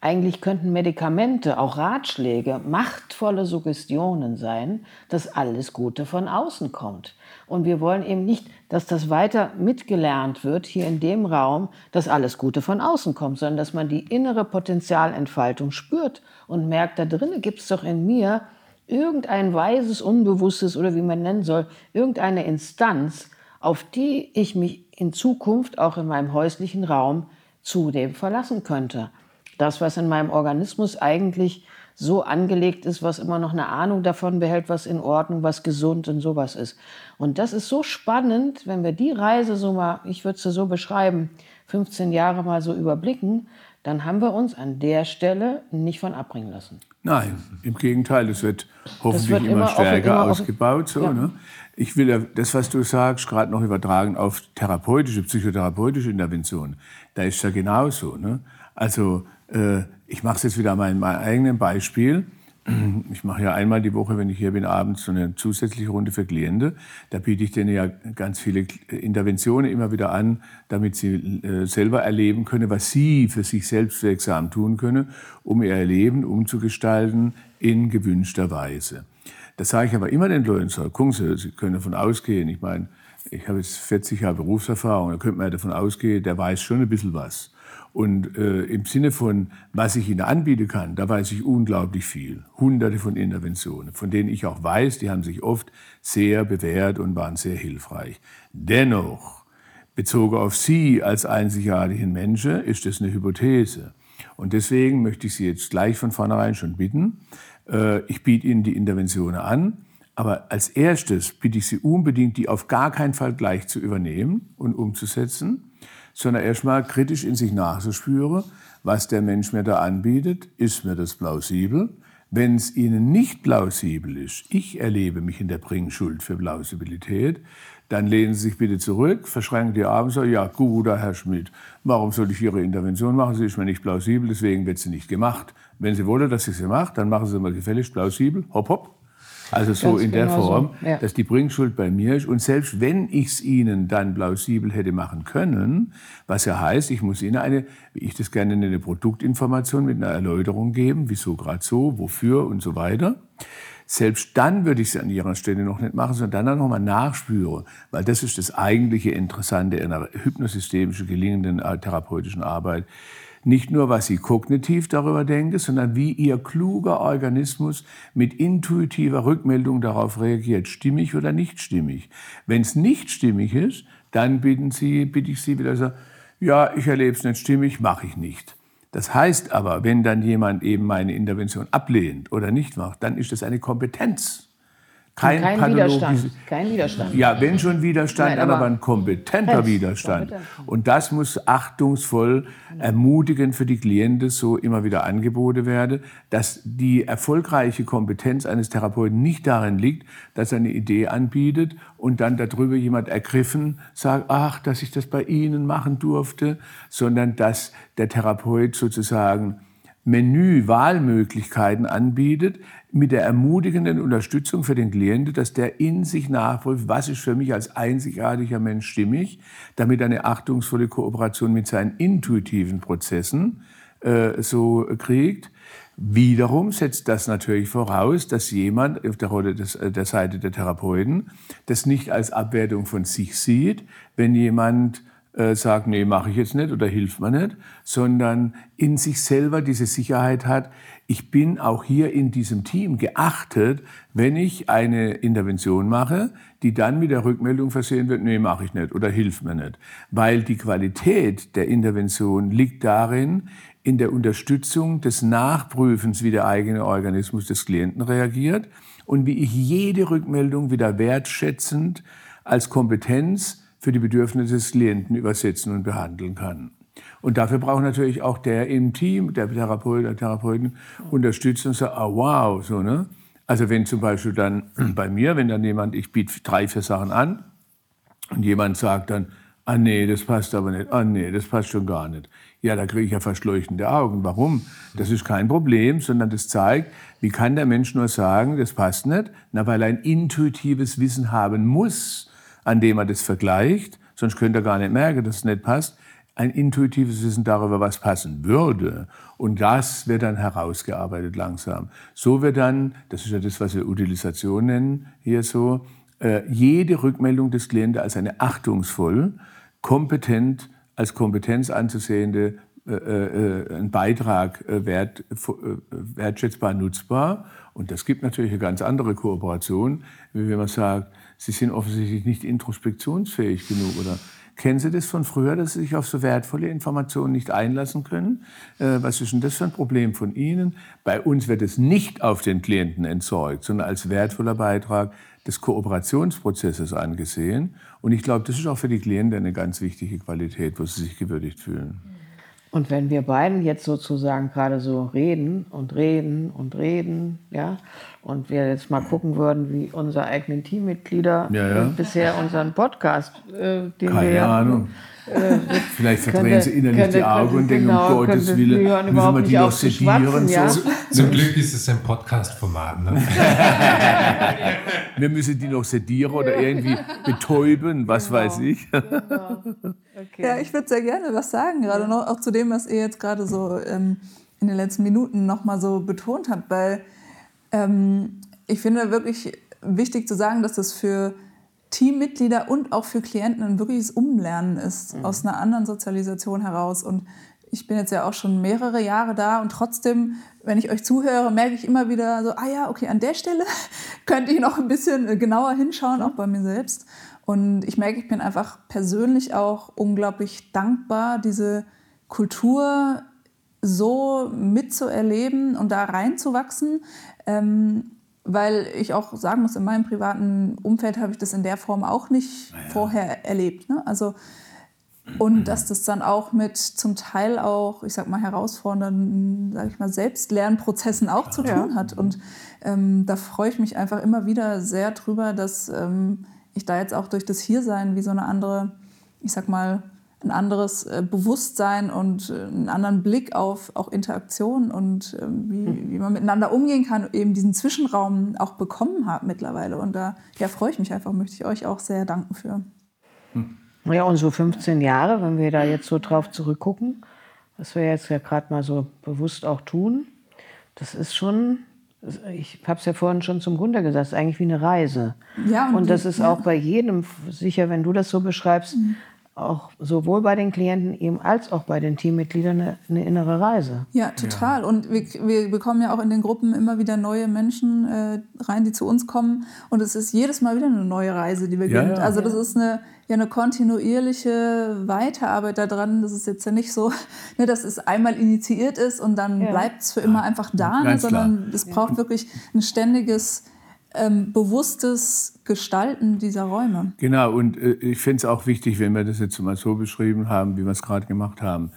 eigentlich könnten Medikamente, auch Ratschläge, machtvolle Suggestionen sein, dass alles Gute von außen kommt. Und wir wollen eben nicht, dass das weiter mitgelernt wird hier in dem Raum, dass alles Gute von außen kommt, sondern dass man die innere Potenzialentfaltung spürt und merkt, da drinnen gibt es doch in mir irgendein weises, unbewusstes oder wie man nennen soll, irgendeine Instanz, auf die ich mich in Zukunft auch in meinem häuslichen Raum zudem verlassen könnte. Das, was in meinem Organismus eigentlich so angelegt ist, was immer noch eine Ahnung davon behält, was in Ordnung, was gesund und sowas ist. Und das ist so spannend, wenn wir die Reise so mal, ich würde sie so beschreiben, 15 Jahre mal so überblicken, dann haben wir uns an der Stelle nicht von abbringen lassen. Nein, im Gegenteil, es wird hoffentlich wird immer, immer stärker immer ausgebaut. So, ja. ne? Ich will ja das, was du sagst, gerade noch übertragen auf therapeutische, psychotherapeutische Interventionen. Da ist ja genauso. Ne? Also äh, ich mache es jetzt wieder an meinem, eigenen Beispiel. Ich mache ja einmal die Woche, wenn ich hier bin, abends so eine zusätzliche Runde für Klienten. Da biete ich denen ja ganz viele Interventionen immer wieder an, damit sie äh, selber erleben können, was sie für sich selbst wirksam tun können, um ihr Leben umzugestalten in gewünschter Weise. Das sage ich aber immer den Leuten so, gucken Sie, Sie können davon ausgehen, ich meine, ich habe jetzt 40 Jahre Berufserfahrung, da könnte man ja davon ausgehen, der weiß schon ein bisschen was. Und äh, im Sinne von, was ich Ihnen anbieten kann, da weiß ich unglaublich viel. Hunderte von Interventionen, von denen ich auch weiß, die haben sich oft sehr bewährt und waren sehr hilfreich. Dennoch, bezogen auf Sie als einzigartigen Menschen, ist das eine Hypothese. Und deswegen möchte ich Sie jetzt gleich von vornherein schon bitten, äh, ich biete Ihnen die Interventionen an, aber als erstes bitte ich Sie unbedingt, die auf gar keinen Fall gleich zu übernehmen und umzusetzen, sondern erstmal kritisch in sich nachzuspüren, was der Mensch mir da anbietet, ist mir das plausibel? Wenn es Ihnen nicht plausibel ist, ich erlebe mich in der Bringschuld für Plausibilität, dann lehnen Sie sich bitte zurück, verschränken die Arme und sagen, ja, guter Herr Schmidt, warum soll ich Ihre Intervention machen? Sie ist mir nicht plausibel, deswegen wird sie nicht gemacht. Wenn Sie wollen, dass ich sie mache, dann machen Sie mal gefälligst plausibel, hopp, hopp, also so Ganz in der genau so, Form, ja. dass die Bringschuld bei mir ist. Und selbst wenn ich es Ihnen dann plausibel hätte machen können, was ja heißt, ich muss Ihnen eine, wie ich das gerne nenne, Produktinformation mit einer Erläuterung geben, wieso gerade so, wofür und so weiter. Selbst dann würde ich es an Ihrer Stelle noch nicht machen, sondern dann noch mal nachspüren, weil das ist das eigentliche Interessante in einer hypnosystemischen, gelingenden äh, therapeutischen Arbeit nicht nur, was sie kognitiv darüber denken, sondern wie ihr kluger Organismus mit intuitiver Rückmeldung darauf reagiert, stimmig oder nicht stimmig. Wenn es nicht stimmig ist, dann bitten sie, bitte ich Sie wieder so, ja, ich erlebe es nicht stimmig, mache ich nicht. Das heißt aber, wenn dann jemand eben meine Intervention ablehnt oder nicht macht, dann ist das eine Kompetenz. Kein, Kein Widerstand. Kein Widerstand. ja, wenn schon Widerstand, Nein, aber- aber ein kompetenter Widerstand. Und das muss achtungsvoll, ermutigend für die Klienten so immer wieder angeboten werden, dass die erfolgreiche Kompetenz eines Therapeuten nicht darin liegt, dass er eine Idee anbietet und dann darüber jemand ergriffen sagt, ach, dass ich das bei Ihnen machen durfte, sondern dass der Therapeut sozusagen Menü Wahlmöglichkeiten anbietet, mit der ermutigenden Unterstützung für den Klienten, dass der in sich nachprüft, was ist für mich als einzigartiger Mensch stimmig, damit eine achtungsvolle Kooperation mit seinen intuitiven Prozessen äh, so kriegt. Wiederum setzt das natürlich voraus, dass jemand auf der, Rolle des, äh, der Seite der Therapeuten das nicht als Abwertung von sich sieht, wenn jemand äh, sagt, nee, mache ich jetzt nicht oder hilft mir nicht, sondern in sich selber diese Sicherheit hat, ich bin auch hier in diesem Team geachtet, wenn ich eine Intervention mache, die dann mit der Rückmeldung versehen wird, nee, mache ich nicht oder hilft mir nicht. Weil die Qualität der Intervention liegt darin, in der Unterstützung des Nachprüfens, wie der eigene Organismus des Klienten reagiert und wie ich jede Rückmeldung wieder wertschätzend als Kompetenz für die Bedürfnisse des Klienten übersetzen und behandeln kann. Und dafür braucht natürlich auch der im Team, der Therapeut, der Therapeuten, Unterstützung sagt, ah, wow, so, ne? Also wenn zum Beispiel dann bei mir, wenn dann jemand, ich biete drei, vier Sachen an und jemand sagt dann, ah nee, das passt aber nicht, ah nee, das passt schon gar nicht. Ja, da kriege ich ja fast leuchtende Augen. Warum? Das ist kein Problem, sondern das zeigt, wie kann der Mensch nur sagen, das passt nicht? Na, weil er ein intuitives Wissen haben muss, an dem er das vergleicht, sonst könnte er gar nicht merken, dass es nicht passt. Ein intuitives Wissen darüber, was passen würde. Und das wird dann herausgearbeitet langsam. So wird dann, das ist ja das, was wir Utilisation nennen, hier so, äh, jede Rückmeldung des Klienten als eine achtungsvoll, kompetent, als Kompetenz anzusehende äh, äh, ein Beitrag äh, wert, äh, wertschätzbar nutzbar. Und das gibt natürlich eine ganz andere Kooperation, wie wenn man sagt, Sie sind offensichtlich nicht introspektionsfähig genug oder Kennen Sie das von früher, dass Sie sich auf so wertvolle Informationen nicht einlassen können? Äh, was ist denn das für ein Problem von Ihnen? Bei uns wird es nicht auf den Klienten entsorgt, sondern als wertvoller Beitrag des Kooperationsprozesses angesehen. Und ich glaube, das ist auch für die Klienten eine ganz wichtige Qualität, wo sie sich gewürdigt fühlen. Und wenn wir beiden jetzt sozusagen gerade so reden und reden und reden, ja, und wir jetzt mal gucken würden, wie unsere eigenen Teammitglieder Ja, ja. bisher unseren Podcast, äh, den Keine wir ja- Ahnung. äh, Vielleicht verdrehen könnte- sie innerlich könnte- die Augen und denken, genau, um Gottes Willen, müssen wir die noch sedieren. schwatzen, So. ja. Zum Glück ist es ein Podcast-Format. Ne? Wir müssen die noch sedieren oder irgendwie betäuben, was Genau. weiß ich. Ja, ich würde sehr gerne was sagen, gerade noch auch zu dem, was ihr jetzt gerade so ähm, in den letzten Minuten nochmal so betont habt, weil ähm, ich finde wirklich wichtig zu sagen, dass das für Teammitglieder und auch für Klienten ein wirkliches Umlernen ist aus einer anderen Sozialisation heraus. Und ich bin jetzt ja auch schon mehrere Jahre da und trotzdem, wenn ich euch zuhöre, merke ich immer wieder so, ah ja, okay, an der Stelle könnte ich noch ein bisschen äh, genauer hinschauen, auch bei mir selbst. Und ich merke, ich bin einfach persönlich auch unglaublich dankbar, diese Kultur so mitzuerleben und da reinzuwachsen. Ähm, weil ich auch sagen muss, in meinem privaten Umfeld habe ich das in der Form auch nicht vorher erlebt. Ne? Also, und dass das dann auch mit zum Teil auch, ich sag mal, herausfordernden, sag ich mal, Selbstlernprozessen auch zu tun hat. Und ähm, da freue ich mich einfach immer wieder sehr drüber, dass ähm, ich da jetzt auch durch das Hiersein wie so eine andere, ich sag mal, ein anderes äh, Bewusstsein und äh, einen anderen Blick auf auch Interaktion und ähm, wie, wie man miteinander umgehen kann, eben diesen Zwischenraum auch bekommen habe mittlerweile. Und da ja, freue ich mich einfach, möchte ich euch auch sehr danken für. Ja, und so 15 Jahre, wenn wir da jetzt so drauf zurückgucken, was wir jetzt ja gerade mal so bewusst auch tun, das ist schon, ich habe es ja vorhin schon zum Gunther gesagt, es ist eigentlich wie eine Reise. Ja, und und das die- ist ja. auch bei jedem, sicher, wenn du das so beschreibst, auch sowohl bei den Klienten eben als auch bei den Teammitgliedern eine, eine innere Reise. Ja, total. Und wir, wir bekommen ja auch in den Gruppen immer wieder neue Menschen äh, rein, die zu uns kommen. Und es ist jedes Mal wieder eine neue Reise, die beginnt. Ja, ja. Also das ist eine, ja, eine kontinuierliche Weiterarbeit daran. Das ist jetzt ja nicht so, ne, dass es einmal initiiert ist und dann Ja. bleibt es für immer einfach da, ne, sondern es braucht wirklich ein ständiges, ähm, bewusstes Gestalten dieser Räume. Genau, und äh, ich finde es auch wichtig, wenn wir das jetzt mal so beschrieben haben, wie wir es gerade gemacht haben.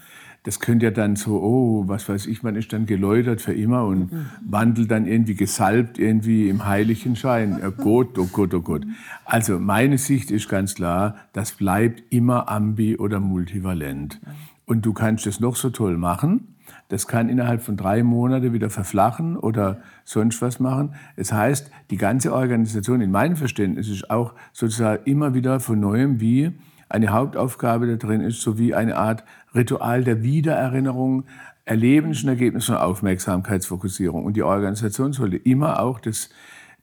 Das könnte ja dann so, oh, was weiß ich, man ist dann geläutert für immer und wandelt dann irgendwie gesalbt irgendwie im heiligen Schein. Oh Gott, oh Gott, oh Gott. Also meine Sicht ist ganz klar, das bleibt immer ambi- oder multivalent. Und du kannst es noch so toll machen. Das kann innerhalb von drei Monaten wieder verflachen oder sonst was machen. Es heißt, die ganze Organisation in meinem Verständnis ist auch sozusagen immer wieder von neuem wie eine Hauptaufgabe da drin ist, sowie eine Art Ritual der Wiedererinnerung, erlebnischen Ergebnissen und Aufmerksamkeitsfokussierung. Und die Organisation sollte immer auch das,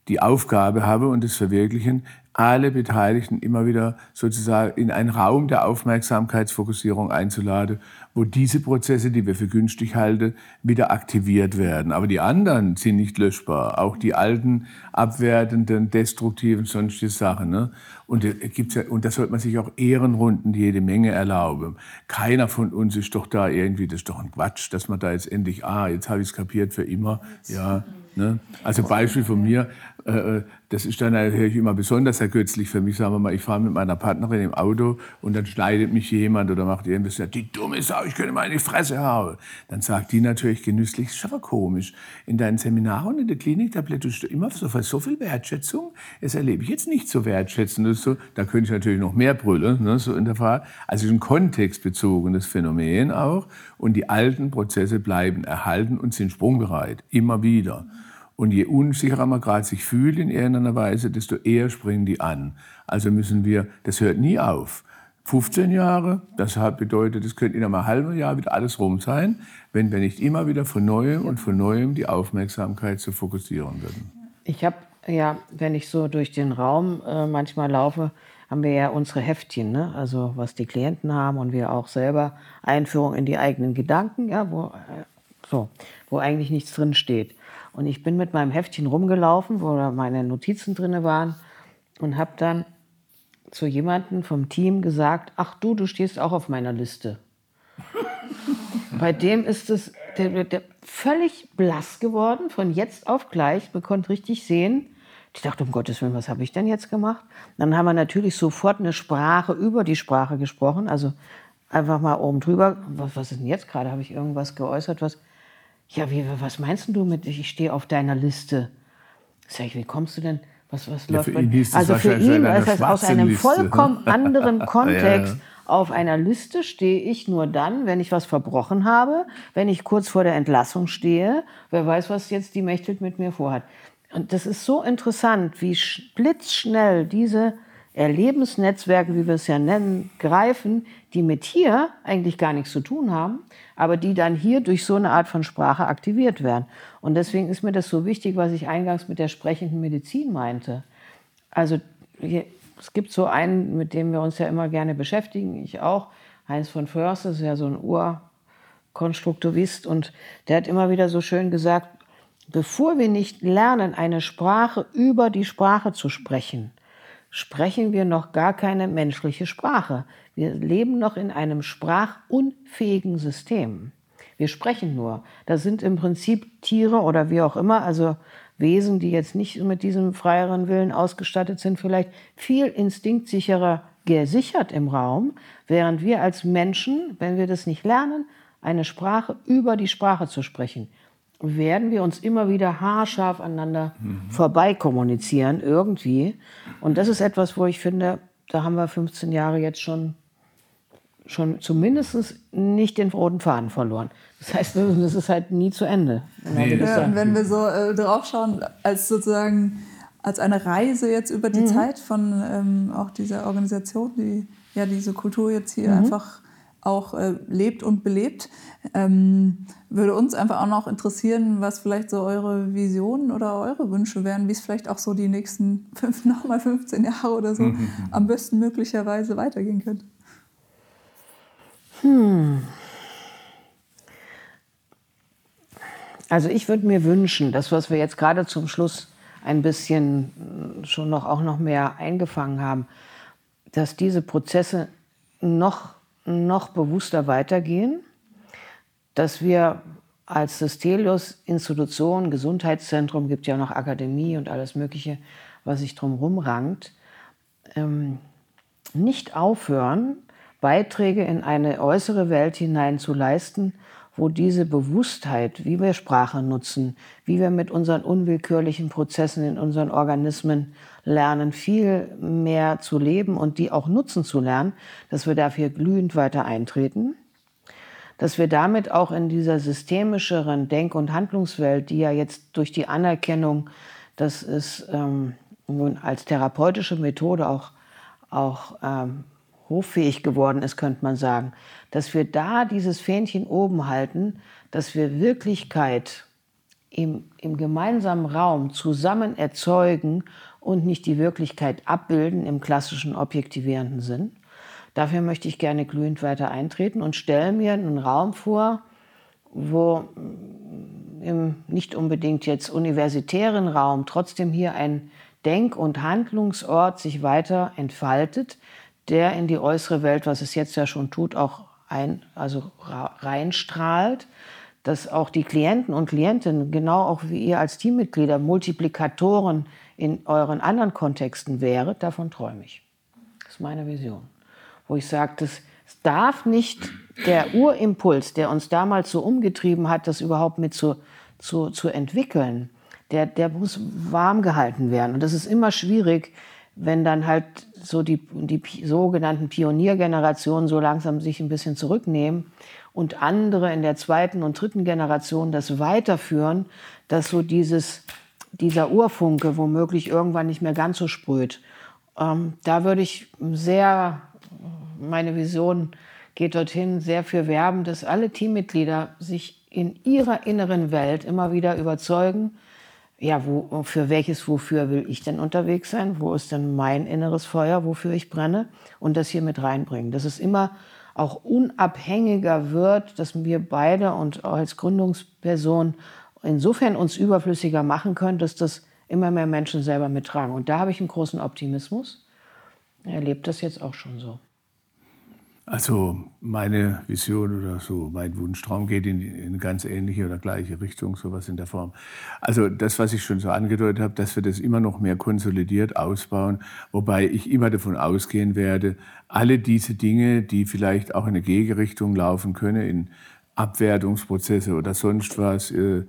die Aufgabe haben und das Verwirklichen, alle Beteiligten immer wieder sozusagen in einen Raum der Aufmerksamkeitsfokussierung einzuladen, wo diese Prozesse, die wir für günstig halten, wieder aktiviert werden. Aber die anderen sind nicht löschbar. Auch die alten, abwertenden, destruktiven, sonstige Sachen. Ne? Und, äh, gibt's ja, und da sollte man sich auch Ehrenrunden jede Menge erlauben. Keiner von uns ist doch da irgendwie, das ist doch ein Quatsch, dass man da jetzt endlich, ah, jetzt habe ich es kapiert für immer. Ja, ne? Also Beispiel von mir, äh, das ist dann natürlich immer besonders ergötzlich für mich. Sagen wir mal, ich fahre mit meiner Partnerin im Auto und dann schneidet mich jemand oder macht irgendwas, sagt, die dumme Sau, ich könnte mal in die Fresse hauen. Dann sagt die natürlich genüsslich, ist aber komisch. In deinen Seminaren und in der Klinik, da plätschst du immer so, so viel Wertschätzung. Das erlebe ich jetzt nicht so wertschätzend. So, da könnte ich natürlich noch mehr brüllen, ne, so in der Fahrt. Also ein kontextbezogenes Phänomen auch. Und die alten Prozesse bleiben erhalten und sind sprungbereit. Immer wieder. Und je unsicherer man gerade sich fühlt in irgendeiner Weise, desto eher springen die an. Also müssen wir, das hört nie auf. 15 Jahre, das bedeutet, es könnte in einem halben Jahr wieder alles rum sein, wenn wir nicht immer wieder von Neuem und von Neuem die Aufmerksamkeit zu fokussieren würden. Ich habe ja, wenn ich so durch den Raum äh, manchmal laufe, haben wir ja unsere Heftchen, ne? also was die Klienten haben und wir auch selber Einführung in die eigenen Gedanken, ja, wo, äh, so, wo eigentlich nichts drin steht. Und ich bin mit meinem Heftchen rumgelaufen, wo meine Notizen drin waren und habe dann zu jemandem vom Team gesagt, ach du, du stehst auch auf meiner Liste. Bei dem ist es der, der, völlig blass geworden, von jetzt auf gleich. Man konnte richtig sehen. Ich dachte, um Gottes Willen, was habe ich denn jetzt gemacht? Dann haben wir natürlich sofort eine Sprache über die Sprache gesprochen. Also einfach mal oben drüber, was, was ist denn jetzt gerade? Habe ich irgendwas geäußert, was, ja, wie, was meinst du mit, ich stehe auf deiner Liste? Sag ich, wie kommst du denn? Was, was Ja, läuft für ihn hieß Also für ihn ist das aus einem vollkommen anderen Kontext. Ja. Auf einer Liste stehe ich nur dann, wenn ich was verbrochen habe, wenn ich kurz vor der Entlassung stehe. Wer weiß, was jetzt die Mechthild mit mir vorhat. Und das ist so interessant, wie sch- blitzschnell diese Erlebensnetzwerke, wie wir es ja nennen, greifen, die mit hier eigentlich gar nichts zu tun haben, aber die dann hier durch so eine Art von Sprache aktiviert werden. Und deswegen ist mir das so wichtig, was ich eingangs mit der sprechenden Medizin meinte. Also es gibt so einen, mit dem wir uns ja immer gerne beschäftigen, ich auch, Heinz von Förster, ist ja so ein Urkonstruktivist und der hat immer wieder so schön gesagt, bevor wir nicht lernen, eine Sprache über die Sprache zu sprechen, sprechen wir noch gar keine menschliche Sprache. Wir leben noch in einem sprachunfähigen System. Wir sprechen nur. Das sind im Prinzip Tiere oder wie auch immer, also Wesen, die jetzt nicht mit diesem freieren Willen ausgestattet sind, vielleicht viel instinktsicherer gesichert im Raum, während wir als Menschen, wenn wir das nicht lernen, eine Sprache über die Sprache zu sprechen, werden wir uns immer wieder haarscharf aneinander vorbei kommunizieren, irgendwie. Und das ist etwas, wo ich finde, da haben wir 15 Jahre jetzt schon, schon zumindest nicht den roten Faden verloren. Das heißt, das ist halt nie zu Ende. Nee, Ja, und wenn wir so äh, drauf schauen, als sozusagen als eine Reise jetzt über die Zeit von ähm, auch dieser Organisation, die ja diese Kultur jetzt hier einfach auch äh, lebt und belebt, ähm, würde uns einfach auch noch interessieren, was vielleicht so eure Visionen oder eure Wünsche wären, wie es vielleicht auch so die nächsten fünf, nochmal 15 Jahre oder so am besten möglicherweise weitergehen könnte. Also ich würde mir wünschen, das, was wir jetzt gerade zum Schluss ein bisschen äh, schon noch auch noch mehr eingefangen haben, dass diese Prozesse noch, noch bewusster weitergehen, dass wir als Systelius Institution, Gesundheitszentrum, gibt ja noch Akademie und alles Mögliche, was sich drumherum rankt, ähm, nicht aufhören, Beiträge in eine äußere Welt hinein zu leisten, wo diese Bewusstheit, wie wir Sprache nutzen, wie wir mit unseren unwillkürlichen Prozessen in unseren Organismen lernen, viel mehr zu leben und die auch nutzen zu lernen, dass wir dafür glühend weiter eintreten dass wir damit auch in dieser systemischeren Denk- und Handlungswelt, die ja jetzt durch die Anerkennung, dass es ähm, nun als therapeutische Methode auch, auch ähm, hoffähig geworden ist, könnte man sagen, dass wir da dieses Fähnchen oben halten, dass wir Wirklichkeit im, im gemeinsamen Raum zusammen erzeugen und nicht die Wirklichkeit abbilden im klassischen objektivierenden Sinn. Dafür möchte ich gerne glühend weiter eintreten und stelle mir einen Raum vor, wo mm, im nicht unbedingt jetzt universitären Raum trotzdem hier ein Denk- und Handlungsort sich weiter entfaltet, der in die äußere Welt, was es jetzt ja schon tut, auch ein, also ra- reinstrahlt, dass auch die Klienten und Klientinnen, genau auch wie ihr als Teammitglieder, Multiplikatoren in euren anderen Kontexten wäret, davon träume ich. Das ist meine Vision. Wo ich sage, es darf nicht der Urimpuls, der uns damals so umgetrieben hat, das überhaupt mit zu, zu, zu entwickeln, der, der muss warm gehalten werden. Und das ist immer schwierig, wenn dann halt so die, die sogenannten Pioniergenerationen so langsam sich ein bisschen zurücknehmen und andere in der zweiten und dritten Generation das weiterführen, dass so dieses, dieser Urfunke womöglich irgendwann nicht mehr ganz so sprüht. Ähm, da würde ich sehr, meine Vision geht dorthin, sehr für werben, dass alle Teammitglieder sich in ihrer inneren Welt immer wieder überzeugen, ja, wo, für welches, wofür will ich denn unterwegs sein? Wo ist denn mein inneres Feuer, wofür ich brenne? Und das hier mit reinbringen. Dass es immer auch unabhängiger wird, dass wir beide und als Gründungsperson insofern uns überflüssiger machen können, dass das immer mehr Menschen selber mittragen. Und da habe ich einen großen Optimismus. Er erlebt das jetzt auch schon so. Also meine Vision oder so, mein Wunschtraum geht in, in eine ganz ähnliche oder gleiche Richtung, sowas in der Form. Also das, was ich schon so angedeutet habe, dass wir das immer noch mehr konsolidiert ausbauen, wobei ich immer davon ausgehen werde, alle diese Dinge, die vielleicht auch in eine Gegenrichtung laufen können, in Abwertungsprozesse oder sonst was, äh,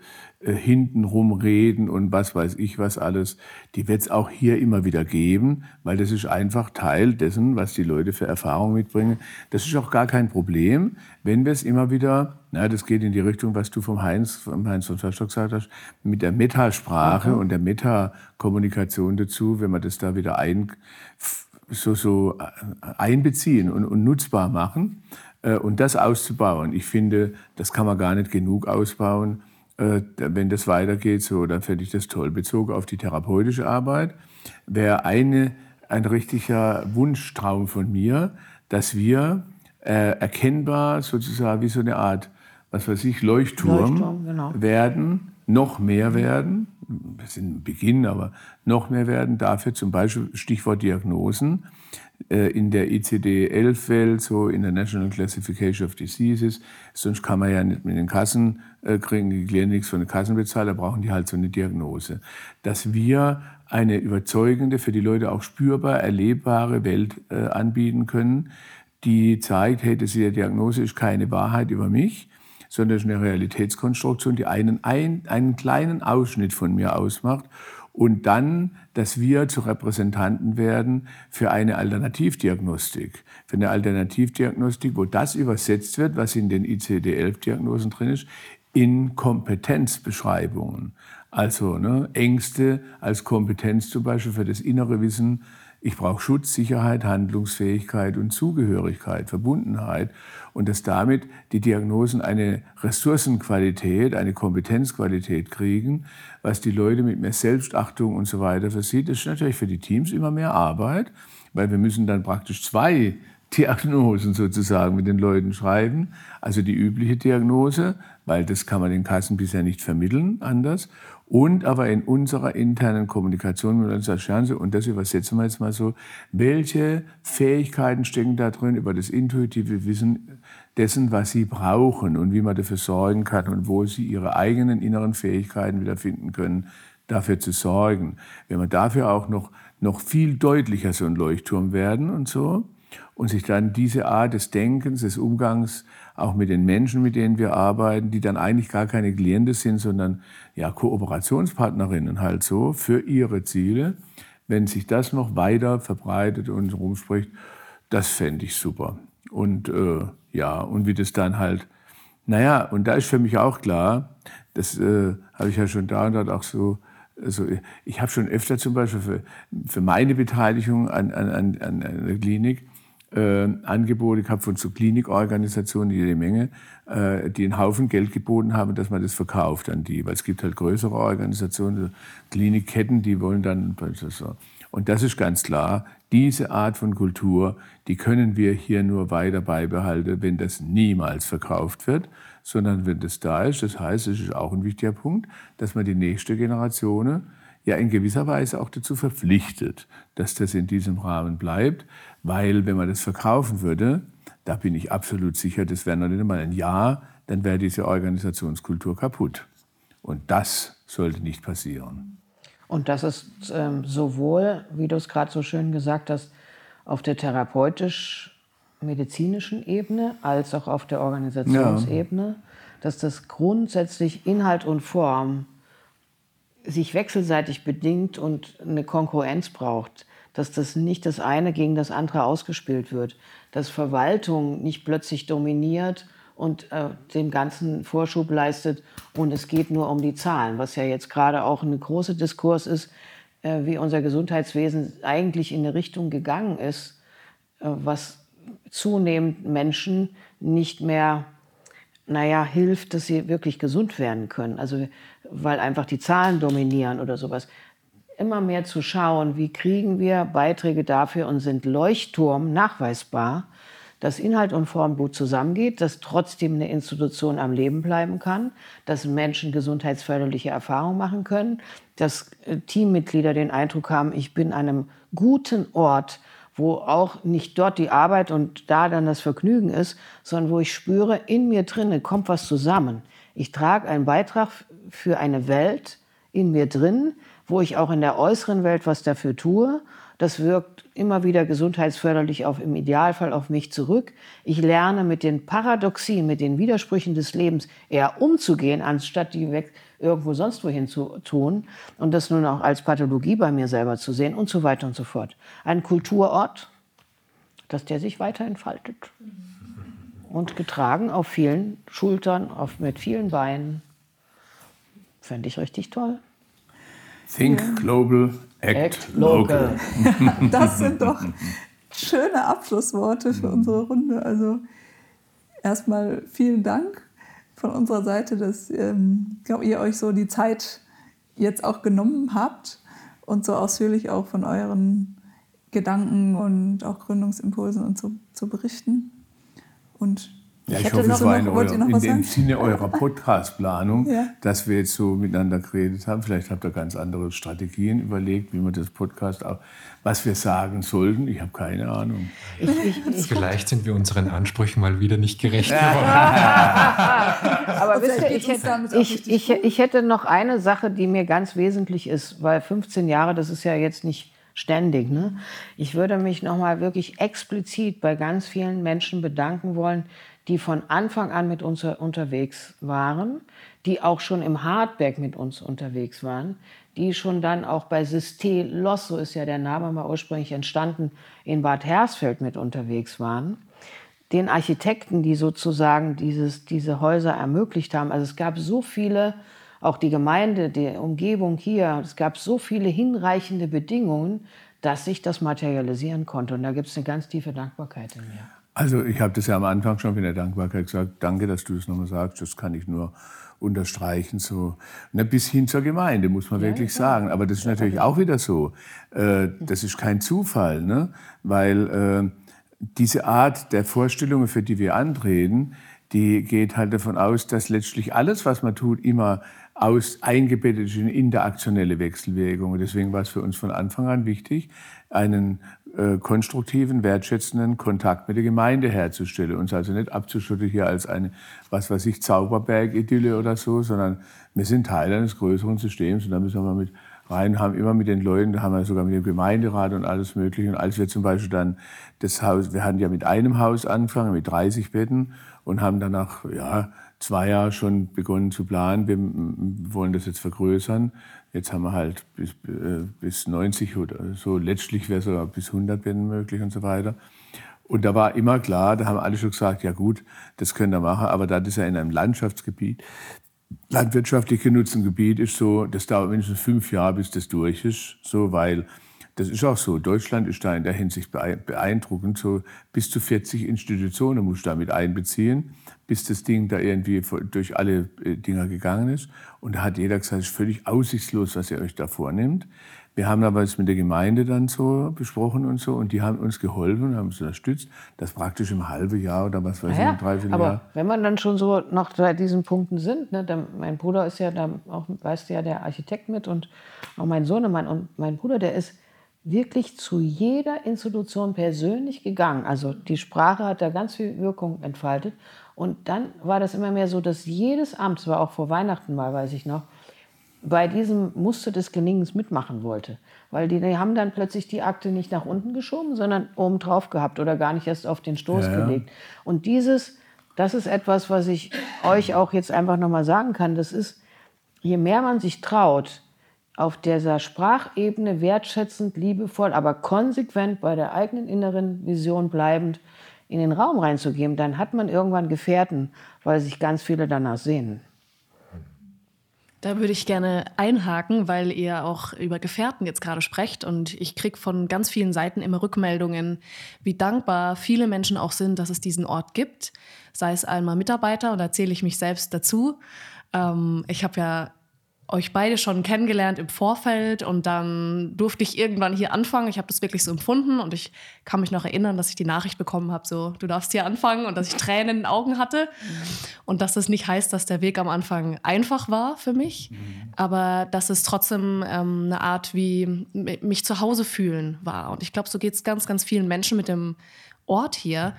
äh, hintenrum reden und was weiß ich was alles, die wird es auch hier immer wieder geben, weil das ist einfach Teil dessen, was die Leute für Erfahrungen mitbringen. Das ist auch gar kein Problem, wenn wir es immer wieder, na, das geht in die Richtung, was du vom Heinz, vom Heinz von Verstock gesagt hast, mit der Metasprache okay. und der Metakommunikation dazu, wenn wir das da wieder ein, so, so äh, einbeziehen und, und nutzbar machen äh, und das auszubauen. Ich finde, das kann man gar nicht genug ausbauen wenn das weitergeht, so, dann fände ich das toll. Bezogen auf die therapeutische Arbeit wäre eine, ein richtiger Wunschtraum von mir, dass wir äh, erkennbar sozusagen wie so eine Art, was weiß ich, Leuchtturm, Leuchtturm genau. werden, noch mehr werden, wir sind im Beginn, aber noch mehr werden. Dafür zum Beispiel Stichwort Diagnosen äh, in der ICD-11-Welt, so International Classification of Diseases. Sonst kann man ja nicht mit den Kassen äh, kriegen, die Clinics von den Kassen bezahlen, da brauchen die halt so eine Diagnose. Dass wir eine überzeugende, für die Leute auch spürbar erlebbare Welt äh, anbieten können, die zeigt, hey, das diese Diagnose ist keine Wahrheit über mich, sondern ist eine Realitätskonstruktion, die einen, ein, einen kleinen Ausschnitt von mir ausmacht und dann, dass wir zu Repräsentanten werden für eine Alternativdiagnostik. Für eine Alternativdiagnostik, wo das übersetzt wird, was in den ICD-11-Diagnosen drin ist, in Kompetenzbeschreibungen. Also ne, Ängste als Kompetenz zum Beispiel für das innere Wissen. Ich brauche Schutz, Sicherheit, Handlungsfähigkeit und Zugehörigkeit, Verbundenheit und dass damit die Diagnosen eine Ressourcenqualität, eine Kompetenzqualität kriegen, was die Leute mit mehr Selbstachtung und so weiter versieht. Das ist natürlich für die Teams immer mehr Arbeit, weil wir müssen dann praktisch zwei Diagnosen sozusagen mit den Leuten schreiben. Also die übliche Diagnose, weil das kann man den Kassen bisher nicht vermitteln, anders. Und aber in unserer internen Kommunikation mit unserer Chance, und das übersetzen wir jetzt mal so, welche Fähigkeiten stecken da drin über das intuitive Wissen dessen, was sie brauchen und wie man dafür sorgen kann und wo sie ihre eigenen inneren Fähigkeiten wiederfinden können, dafür zu sorgen. Wenn wir dafür auch noch, noch viel deutlicher so ein Leuchtturm werden und so, und sich dann diese Art des Denkens, des Umgangs auch mit den Menschen, mit denen wir arbeiten, die dann eigentlich gar keine Klienten sind, sondern ja Kooperationspartnerinnen halt so für ihre Ziele, wenn sich das noch weiter verbreitet und rumspricht, das fände ich super. Und äh, ja, und wie das dann halt, naja, und da ist für mich auch klar, das äh, habe ich ja schon da und dort auch so also ich habe schon öfter zum Beispiel für, für meine Beteiligung an, an, an, an der Klinik äh, Angebote gehabt von so Klinikorganisationen, jede Menge, äh, die einen Haufen Geld geboten haben, dass man das verkauft an die. Weil es gibt halt größere Organisationen, Klinikketten, die wollen dann so. Und das ist ganz klar, diese Art von Kultur, die können wir hier nur weiter beibehalten, wenn das niemals verkauft wird, sondern wenn das da ist. Das heißt, es ist auch ein wichtiger Punkt, dass man die nächste Generation ja in gewisser Weise auch dazu verpflichtet, dass das in diesem Rahmen bleibt, weil wenn man das verkaufen würde, da bin ich absolut sicher, das wäre noch nicht einmal ein Jahr, dann wäre diese Organisationskultur kaputt. Und das sollte nicht passieren. Und das ist ähm, sowohl, wie du es gerade so schön gesagt hast, auf der therapeutisch-medizinischen Ebene als auch auf der Organisationsebene, ja. dass das grundsätzlich Inhalt und Form sich wechselseitig bedingt und eine Konkurrenz braucht, dass das nicht das eine gegen das andere ausgespielt wird, dass Verwaltung nicht plötzlich dominiert und äh, dem Ganzen Vorschub leistet und es geht nur um die Zahlen, was ja jetzt gerade auch ein großer Diskurs ist, äh, wie unser Gesundheitswesen eigentlich in eine Richtung gegangen ist, äh, was zunehmend Menschen nicht mehr naja, hilft, dass sie wirklich gesund werden können. Also weil einfach die Zahlen dominieren oder sowas. Immer mehr zu schauen, wie kriegen wir Beiträge dafür und sind Leuchtturm nachweisbar, dass Inhalt und Form gut zusammengeht, dass trotzdem eine Institution am Leben bleiben kann, dass Menschen gesundheitsförderliche Erfahrungen machen können, dass äh, Teammitglieder den Eindruck haben, ich bin an einem guten Ort, wo auch nicht dort die Arbeit und da dann das Vergnügen ist, sondern wo ich spüre, in mir drinne kommt was zusammen. Ich trage einen Beitrag für eine Welt in mir drin, wo ich auch in der äußeren Welt was dafür tue. Das wirkt immer wieder gesundheitsförderlich auf, im Idealfall auf mich zurück. Ich lerne mit den Paradoxien, mit den Widersprüchen des Lebens eher umzugehen, anstatt die weg irgendwo sonst wohin zu tun und das nun auch als Pathologie bei mir selber zu sehen und so weiter und so fort. Ein Kulturort, dass der sich weiter entfaltet und getragen auf vielen Schultern, auf, mit vielen Beinen. Fände ich richtig toll. Think ja. global, act, act local. local. das sind doch schöne Abschlussworte für unsere Runde. Also erstmal vielen Dank von unserer Seite, dass ähm, ihr euch so die Zeit jetzt auch genommen habt und so ausführlich auch von euren Gedanken und auch Gründungsimpulsen und so zu berichten. Und ja, ich, ich hoffe, es war in, euer, in dem Sinne eurer Podcastplanung, ja. dass wir jetzt so miteinander geredet haben. Vielleicht habt ihr ganz andere Strategien überlegt, wie man das Podcast auch, was wir sagen sollten. Ich habe keine Ahnung. Ich, ich, ich, Vielleicht sind wir unseren Ansprüchen mal wieder nicht gerecht geworden. Aber wisst ihr, ich hätte, ich, ich hätte noch eine Sache, die mir ganz wesentlich ist, weil 15 Jahre, das ist ja jetzt nicht ständig. Ne? Ich würde mich noch mal wirklich explizit bei ganz vielen Menschen bedanken wollen, die von Anfang an mit uns unterwegs waren, die auch schon im Hardback mit uns unterwegs waren, die schon dann auch bei Systé Loss, so ist ja der Name mal ursprünglich entstanden, in Bad Hersfeld mit unterwegs waren, den Architekten, die sozusagen dieses, diese Häuser ermöglicht haben. Also es gab so viele, auch die Gemeinde, die Umgebung hier, es gab so viele hinreichende Bedingungen, dass sich das materialisieren konnte. Und da gibt es eine ganz tiefe Dankbarkeit in mir. Also ich habe das ja am Anfang schon in der Dankbarkeit gesagt. Danke, dass du das nochmal sagst. Das kann ich nur unterstreichen. So ne, bis hin zur Gemeinde muss man ja, wirklich ja. sagen. Aber das ist natürlich auch wieder so. Äh, das ist kein Zufall, ne? weil äh, diese Art der Vorstellungen, für die wir antreten, die geht halt davon aus, dass letztlich alles, was man tut, immer aus eingebettet ist in interaktionelle Wechselwirkungen. Deswegen war es für uns von Anfang an wichtig, einen äh, konstruktiven, wertschätzenden Kontakt mit der Gemeinde herzustellen. Uns also nicht abzuschütteln hier als eine, was weiß ich, Zauberberg-Idylle oder so, sondern wir sind Teil eines größeren Systems und da müssen wir mit rein, haben immer mit den Leuten, da haben wir sogar mit dem Gemeinderat und alles Mögliche. Und als wir zum Beispiel dann das Haus, wir hatten ja mit einem Haus angefangen, mit 30 Betten und haben danach, ja, zwei Jahre schon begonnen zu planen. Wir wollen das jetzt vergrößern. Jetzt haben wir halt bis, äh, bis 90 oder so. Letztlich wäre sogar bis 100 Betten möglich und so weiter. Und da war immer klar, da haben alle schon gesagt, ja gut, das könnt ihr machen, aber das ist ja in einem Landschaftsgebiet. Landwirtschaftlich genutzten Gebiet ist so, das dauert mindestens fünf Jahre, bis das durch ist, so, weil das ist auch so. Deutschland ist da in der Hinsicht beeindruckend. So bis zu 40 Institutionen muss damit einbeziehen, bis das Ding da irgendwie durch alle äh, Dinger gegangen ist. Und da hat jeder gesagt, es ist völlig aussichtslos, was ihr euch da vornimmt. Wir haben aber es mit der Gemeinde dann so besprochen und so und die haben uns geholfen haben uns unterstützt, das praktisch im halben Jahr oder was weiß naja, ich, im Dreivierteljahr. Aber wenn man dann schon so noch bei diesen Punkten sind, ne, dann, mein Bruder ist ja da auch, weißt du ja, der Architekt mit und auch mein Sohnemann und mein Bruder, der ist wirklich zu jeder Institution persönlich gegangen. Also die Sprache hat da ganz viel Wirkung entfaltet. Und dann war das immer mehr so, dass jedes Amt, das war auch vor Weihnachten mal, weiß ich noch, bei diesem Muster des Gelingens mitmachen wollte. Weil die, die haben dann plötzlich die Akte nicht nach unten geschoben, sondern oben drauf gehabt oder gar nicht erst auf den Stoß ja, gelegt. Und dieses, das ist etwas, was ich euch auch jetzt einfach nochmal sagen kann. Das ist, je mehr man sich traut, auf dieser Sprachebene wertschätzend, liebevoll, aber konsequent bei der eigenen inneren Vision bleibend in den Raum reinzugeben, dann hat man irgendwann Gefährten, weil sich ganz viele danach sehen. Da würde ich gerne einhaken, weil ihr auch über Gefährten jetzt gerade sprecht und ich kriege von ganz vielen Seiten immer Rückmeldungen, wie dankbar viele Menschen auch sind, dass es diesen Ort gibt. Sei es einmal Mitarbeiter und da zähle ich mich selbst dazu. Ähm, ich habe ja euch beide schon kennengelernt im Vorfeld und dann durfte ich irgendwann hier anfangen. Ich habe das wirklich so empfunden und ich kann mich noch erinnern, dass ich die Nachricht bekommen habe, so du darfst hier anfangen und dass ich Tränen in den Augen hatte und dass das nicht heißt, dass der Weg am Anfang einfach war für mich, aber dass es trotzdem ähm, eine Art wie mich zu Hause fühlen war. Und ich glaube, so geht es ganz, ganz vielen Menschen mit dem Ort hier.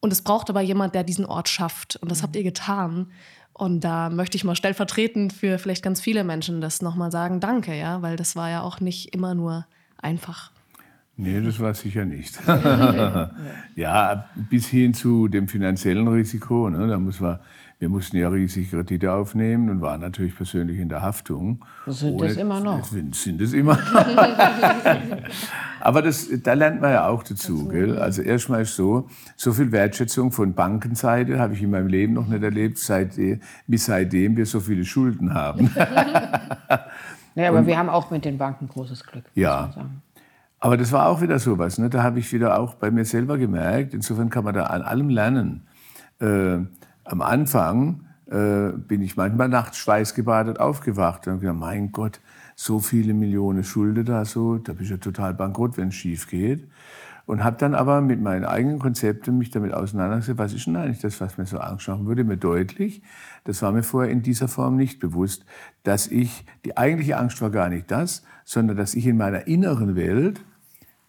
Und es braucht aber jemand, der diesen Ort schafft. Und das habt ihr getan. Und da möchte ich mal stellvertretend für vielleicht ganz viele Menschen das nochmal sagen, danke, ja, weil das war ja auch nicht immer nur einfach. Nee, das war sicher nicht. ja, bis hin zu dem finanziellen Risiko. Ne, da muss man, wir mussten ja riesige Kredite aufnehmen und waren natürlich persönlich in der Haftung. Sind Ohne, das immer noch? Sind, sind es immer. Aber das, da lernt man ja auch dazu. Gell? Also erstmal ist so, so viel Wertschätzung von Bankenseite habe ich in meinem Leben noch nicht erlebt, seit, bis seitdem wir so viele Schulden haben. ja, aber und, wir haben auch mit den Banken großes Glück. Ja. Aber das war auch wieder sowas. Ne? Da habe ich wieder auch bei mir selber gemerkt. Insofern kann man da an allem lernen. Äh, am Anfang äh, bin ich manchmal nachts schweißgebadet aufgewacht und gedacht, mein Gott, so viele Millionen Schulden da so, da bist du ja total bankrott, wenn es schief geht. Und habe dann aber mit meinen eigenen Konzepten mich damit auseinandergesetzt, was ist denn eigentlich das, was mir so Angst machen würde, mir deutlich, das war mir vorher in dieser Form nicht bewusst, dass ich, die eigentliche Angst war gar nicht das, sondern dass ich in meiner inneren Welt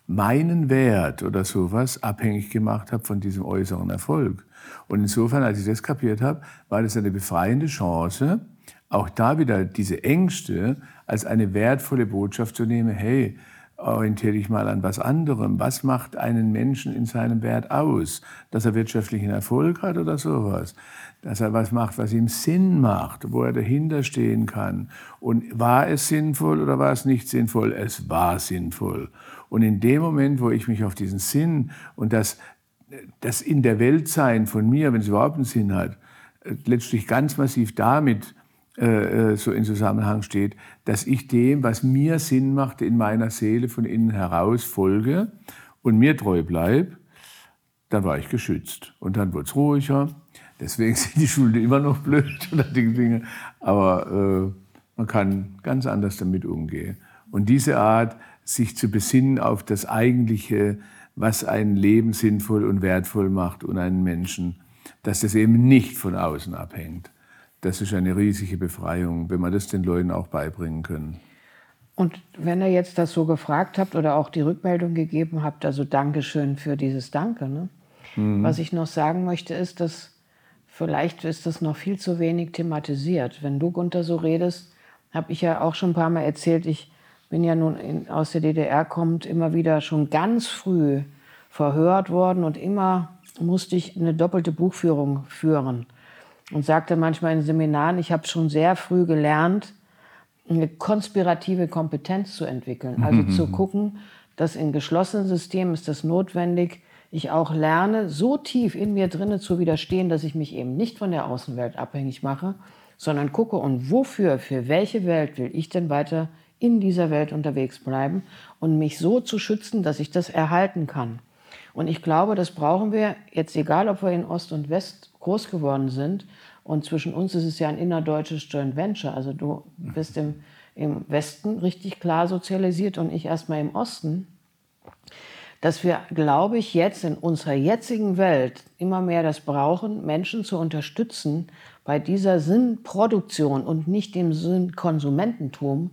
meinen Wert oder sowas abhängig gemacht habe von diesem äußeren Erfolg. Und insofern, als ich das kapiert habe, war das eine befreiende Chance, auch da wieder diese Ängste als eine wertvolle Botschaft zu nehmen, hey, orientiere dich mal an was anderem. Was macht einen Menschen in seinem Wert aus? Dass er wirtschaftlichen Erfolg hat oder sowas? Dass er was macht, was ihm Sinn macht, wo er dahinter stehen kann. Und war es sinnvoll oder war es nicht sinnvoll? Es war sinnvoll. Und in dem Moment, wo ich mich auf diesen Sinn und das, das in der Welt sein von mir, wenn es überhaupt einen Sinn hat, letztlich ganz massiv damit äh, äh, so in Zusammenhang steht, dass ich dem, was mir Sinn macht, in meiner Seele von innen heraus folge und mir treu bleibe, dann war ich geschützt. Und dann wurde es ruhiger. Deswegen sind die Schulden immer noch blöd oder die Dinge. Aber äh, man kann ganz anders damit umgehen. Und diese Art, sich zu besinnen auf das Eigentliche, was ein Leben sinnvoll und wertvoll macht und einen Menschen, dass das eben nicht von außen abhängt das ist eine riesige Befreiung, wenn wir das den Leuten auch beibringen können. Und wenn ihr jetzt das so gefragt habt oder auch die Rückmeldung gegeben habt, also Dankeschön für dieses Danke. Ne? Mhm. Was ich noch sagen möchte, ist, dass vielleicht ist das noch viel zu wenig thematisiert. Wenn du, Gunther, so redest, habe ich ja auch schon ein paar Mal erzählt, ich bin ja nun in, aus der DDR kommt, immer wieder schon ganz früh verhört worden und immer musste ich eine doppelte Buchführung führen und sagte manchmal in Seminaren, ich habe schon sehr früh gelernt, eine konspirative Kompetenz zu entwickeln. Also mhm. zu gucken, dass in geschlossenen Systemen ist das notwendig, ich auch lerne, so tief in mir drinnen zu widerstehen, dass ich mich eben nicht von der Außenwelt abhängig mache, sondern gucke, und wofür, für welche Welt will ich denn weiter in dieser Welt unterwegs bleiben und mich so zu schützen, dass ich das erhalten kann. Und ich glaube, das brauchen wir jetzt, egal ob wir in Ost und West groß geworden sind. Und zwischen uns ist es ja ein innerdeutsches Joint Venture. Also du bist im, im Westen richtig klar sozialisiert und ich erstmal im Osten. Dass wir, glaube ich, jetzt in unserer jetzigen Welt immer mehr das brauchen, Menschen zu unterstützen, bei dieser Sinnproduktion und nicht dem Sinnkonsumententum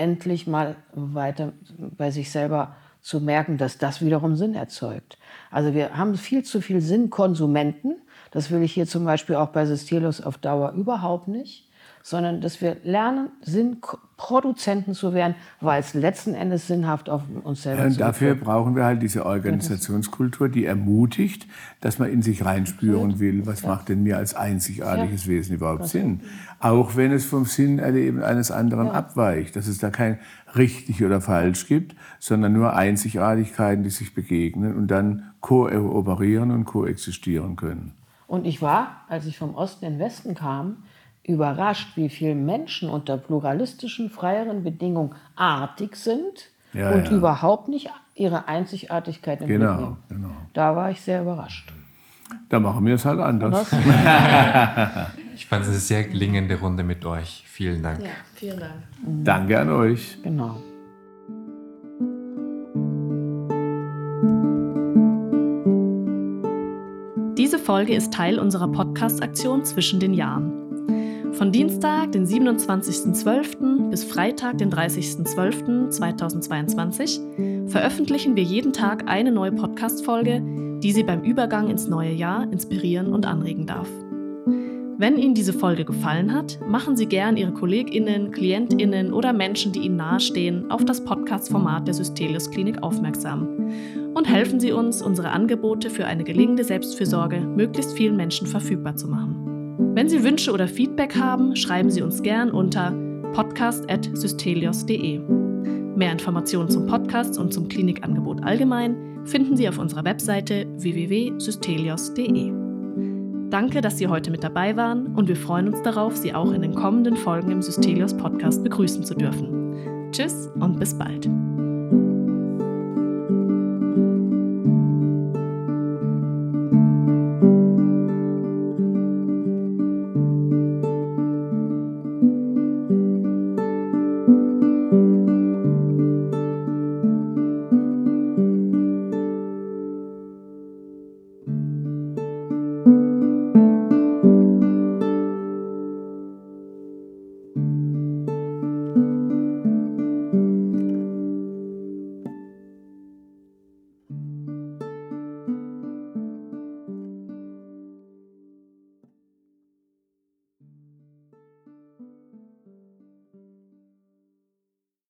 endlich mal weiter bei sich selber zu merken, dass das wiederum Sinn erzeugt. Also wir haben viel zu viel Sinnkonsumenten das will ich hier zum Beispiel auch bei Systelos auf Dauer überhaupt nicht, sondern dass wir lernen, Sinnproduzenten zu werden, weil es letzten Endes sinnhaft auf uns selber ja, Dafür brauchen wir halt diese Organisationskultur, die ermutigt, dass man in sich reinspüren will, was ja. macht denn mir als einzigartiges ja. Wesen überhaupt das Sinn. Auch wenn es vom Sinnerleben eines anderen abweicht, dass es da kein richtig oder falsch gibt, sondern nur Einzigartigkeiten, die sich begegnen und dann kooperieren und koexistieren können. Und ich war, als ich vom Osten in den Westen kam, überrascht, wie viele Menschen unter pluralistischen, freieren Bedingungen artig sind ja, und ja. überhaupt nicht ihre Einzigartigkeit entwickeln. Genau, genau. Da war ich sehr überrascht. Da machen wir es halt anders. Ich fand es eine sehr gelingende Runde mit euch. Vielen Dank. Ja, vielen Dank. Danke an euch. Genau. Diese Folge ist Teil unserer Podcast-Aktion zwischen den Jahren. Von Dienstag, den 27.12. bis Freitag, den 30.12.2022 veröffentlichen wir jeden Tag eine neue Podcast-Folge, die Sie beim Übergang ins neue Jahr inspirieren und anregen darf. Wenn Ihnen diese Folge gefallen hat, machen Sie gern Ihre KollegInnen, KlientInnen oder Menschen, die Ihnen nahestehen, auf das Podcast-Format der Systelius Klinik aufmerksam. Und helfen Sie uns, unsere Angebote für eine gelingende Selbstfürsorge möglichst vielen Menschen verfügbar zu machen. Wenn Sie Wünsche oder Feedback haben, schreiben Sie uns gern unter podcast.systelios.de. Mehr Informationen zum Podcast und zum Klinikangebot allgemein finden Sie auf unserer Webseite www.systelios.de. Danke, dass Sie heute mit dabei waren und wir freuen uns darauf, Sie auch in den kommenden Folgen im Systelios Podcast begrüßen zu dürfen. Tschüss und bis bald.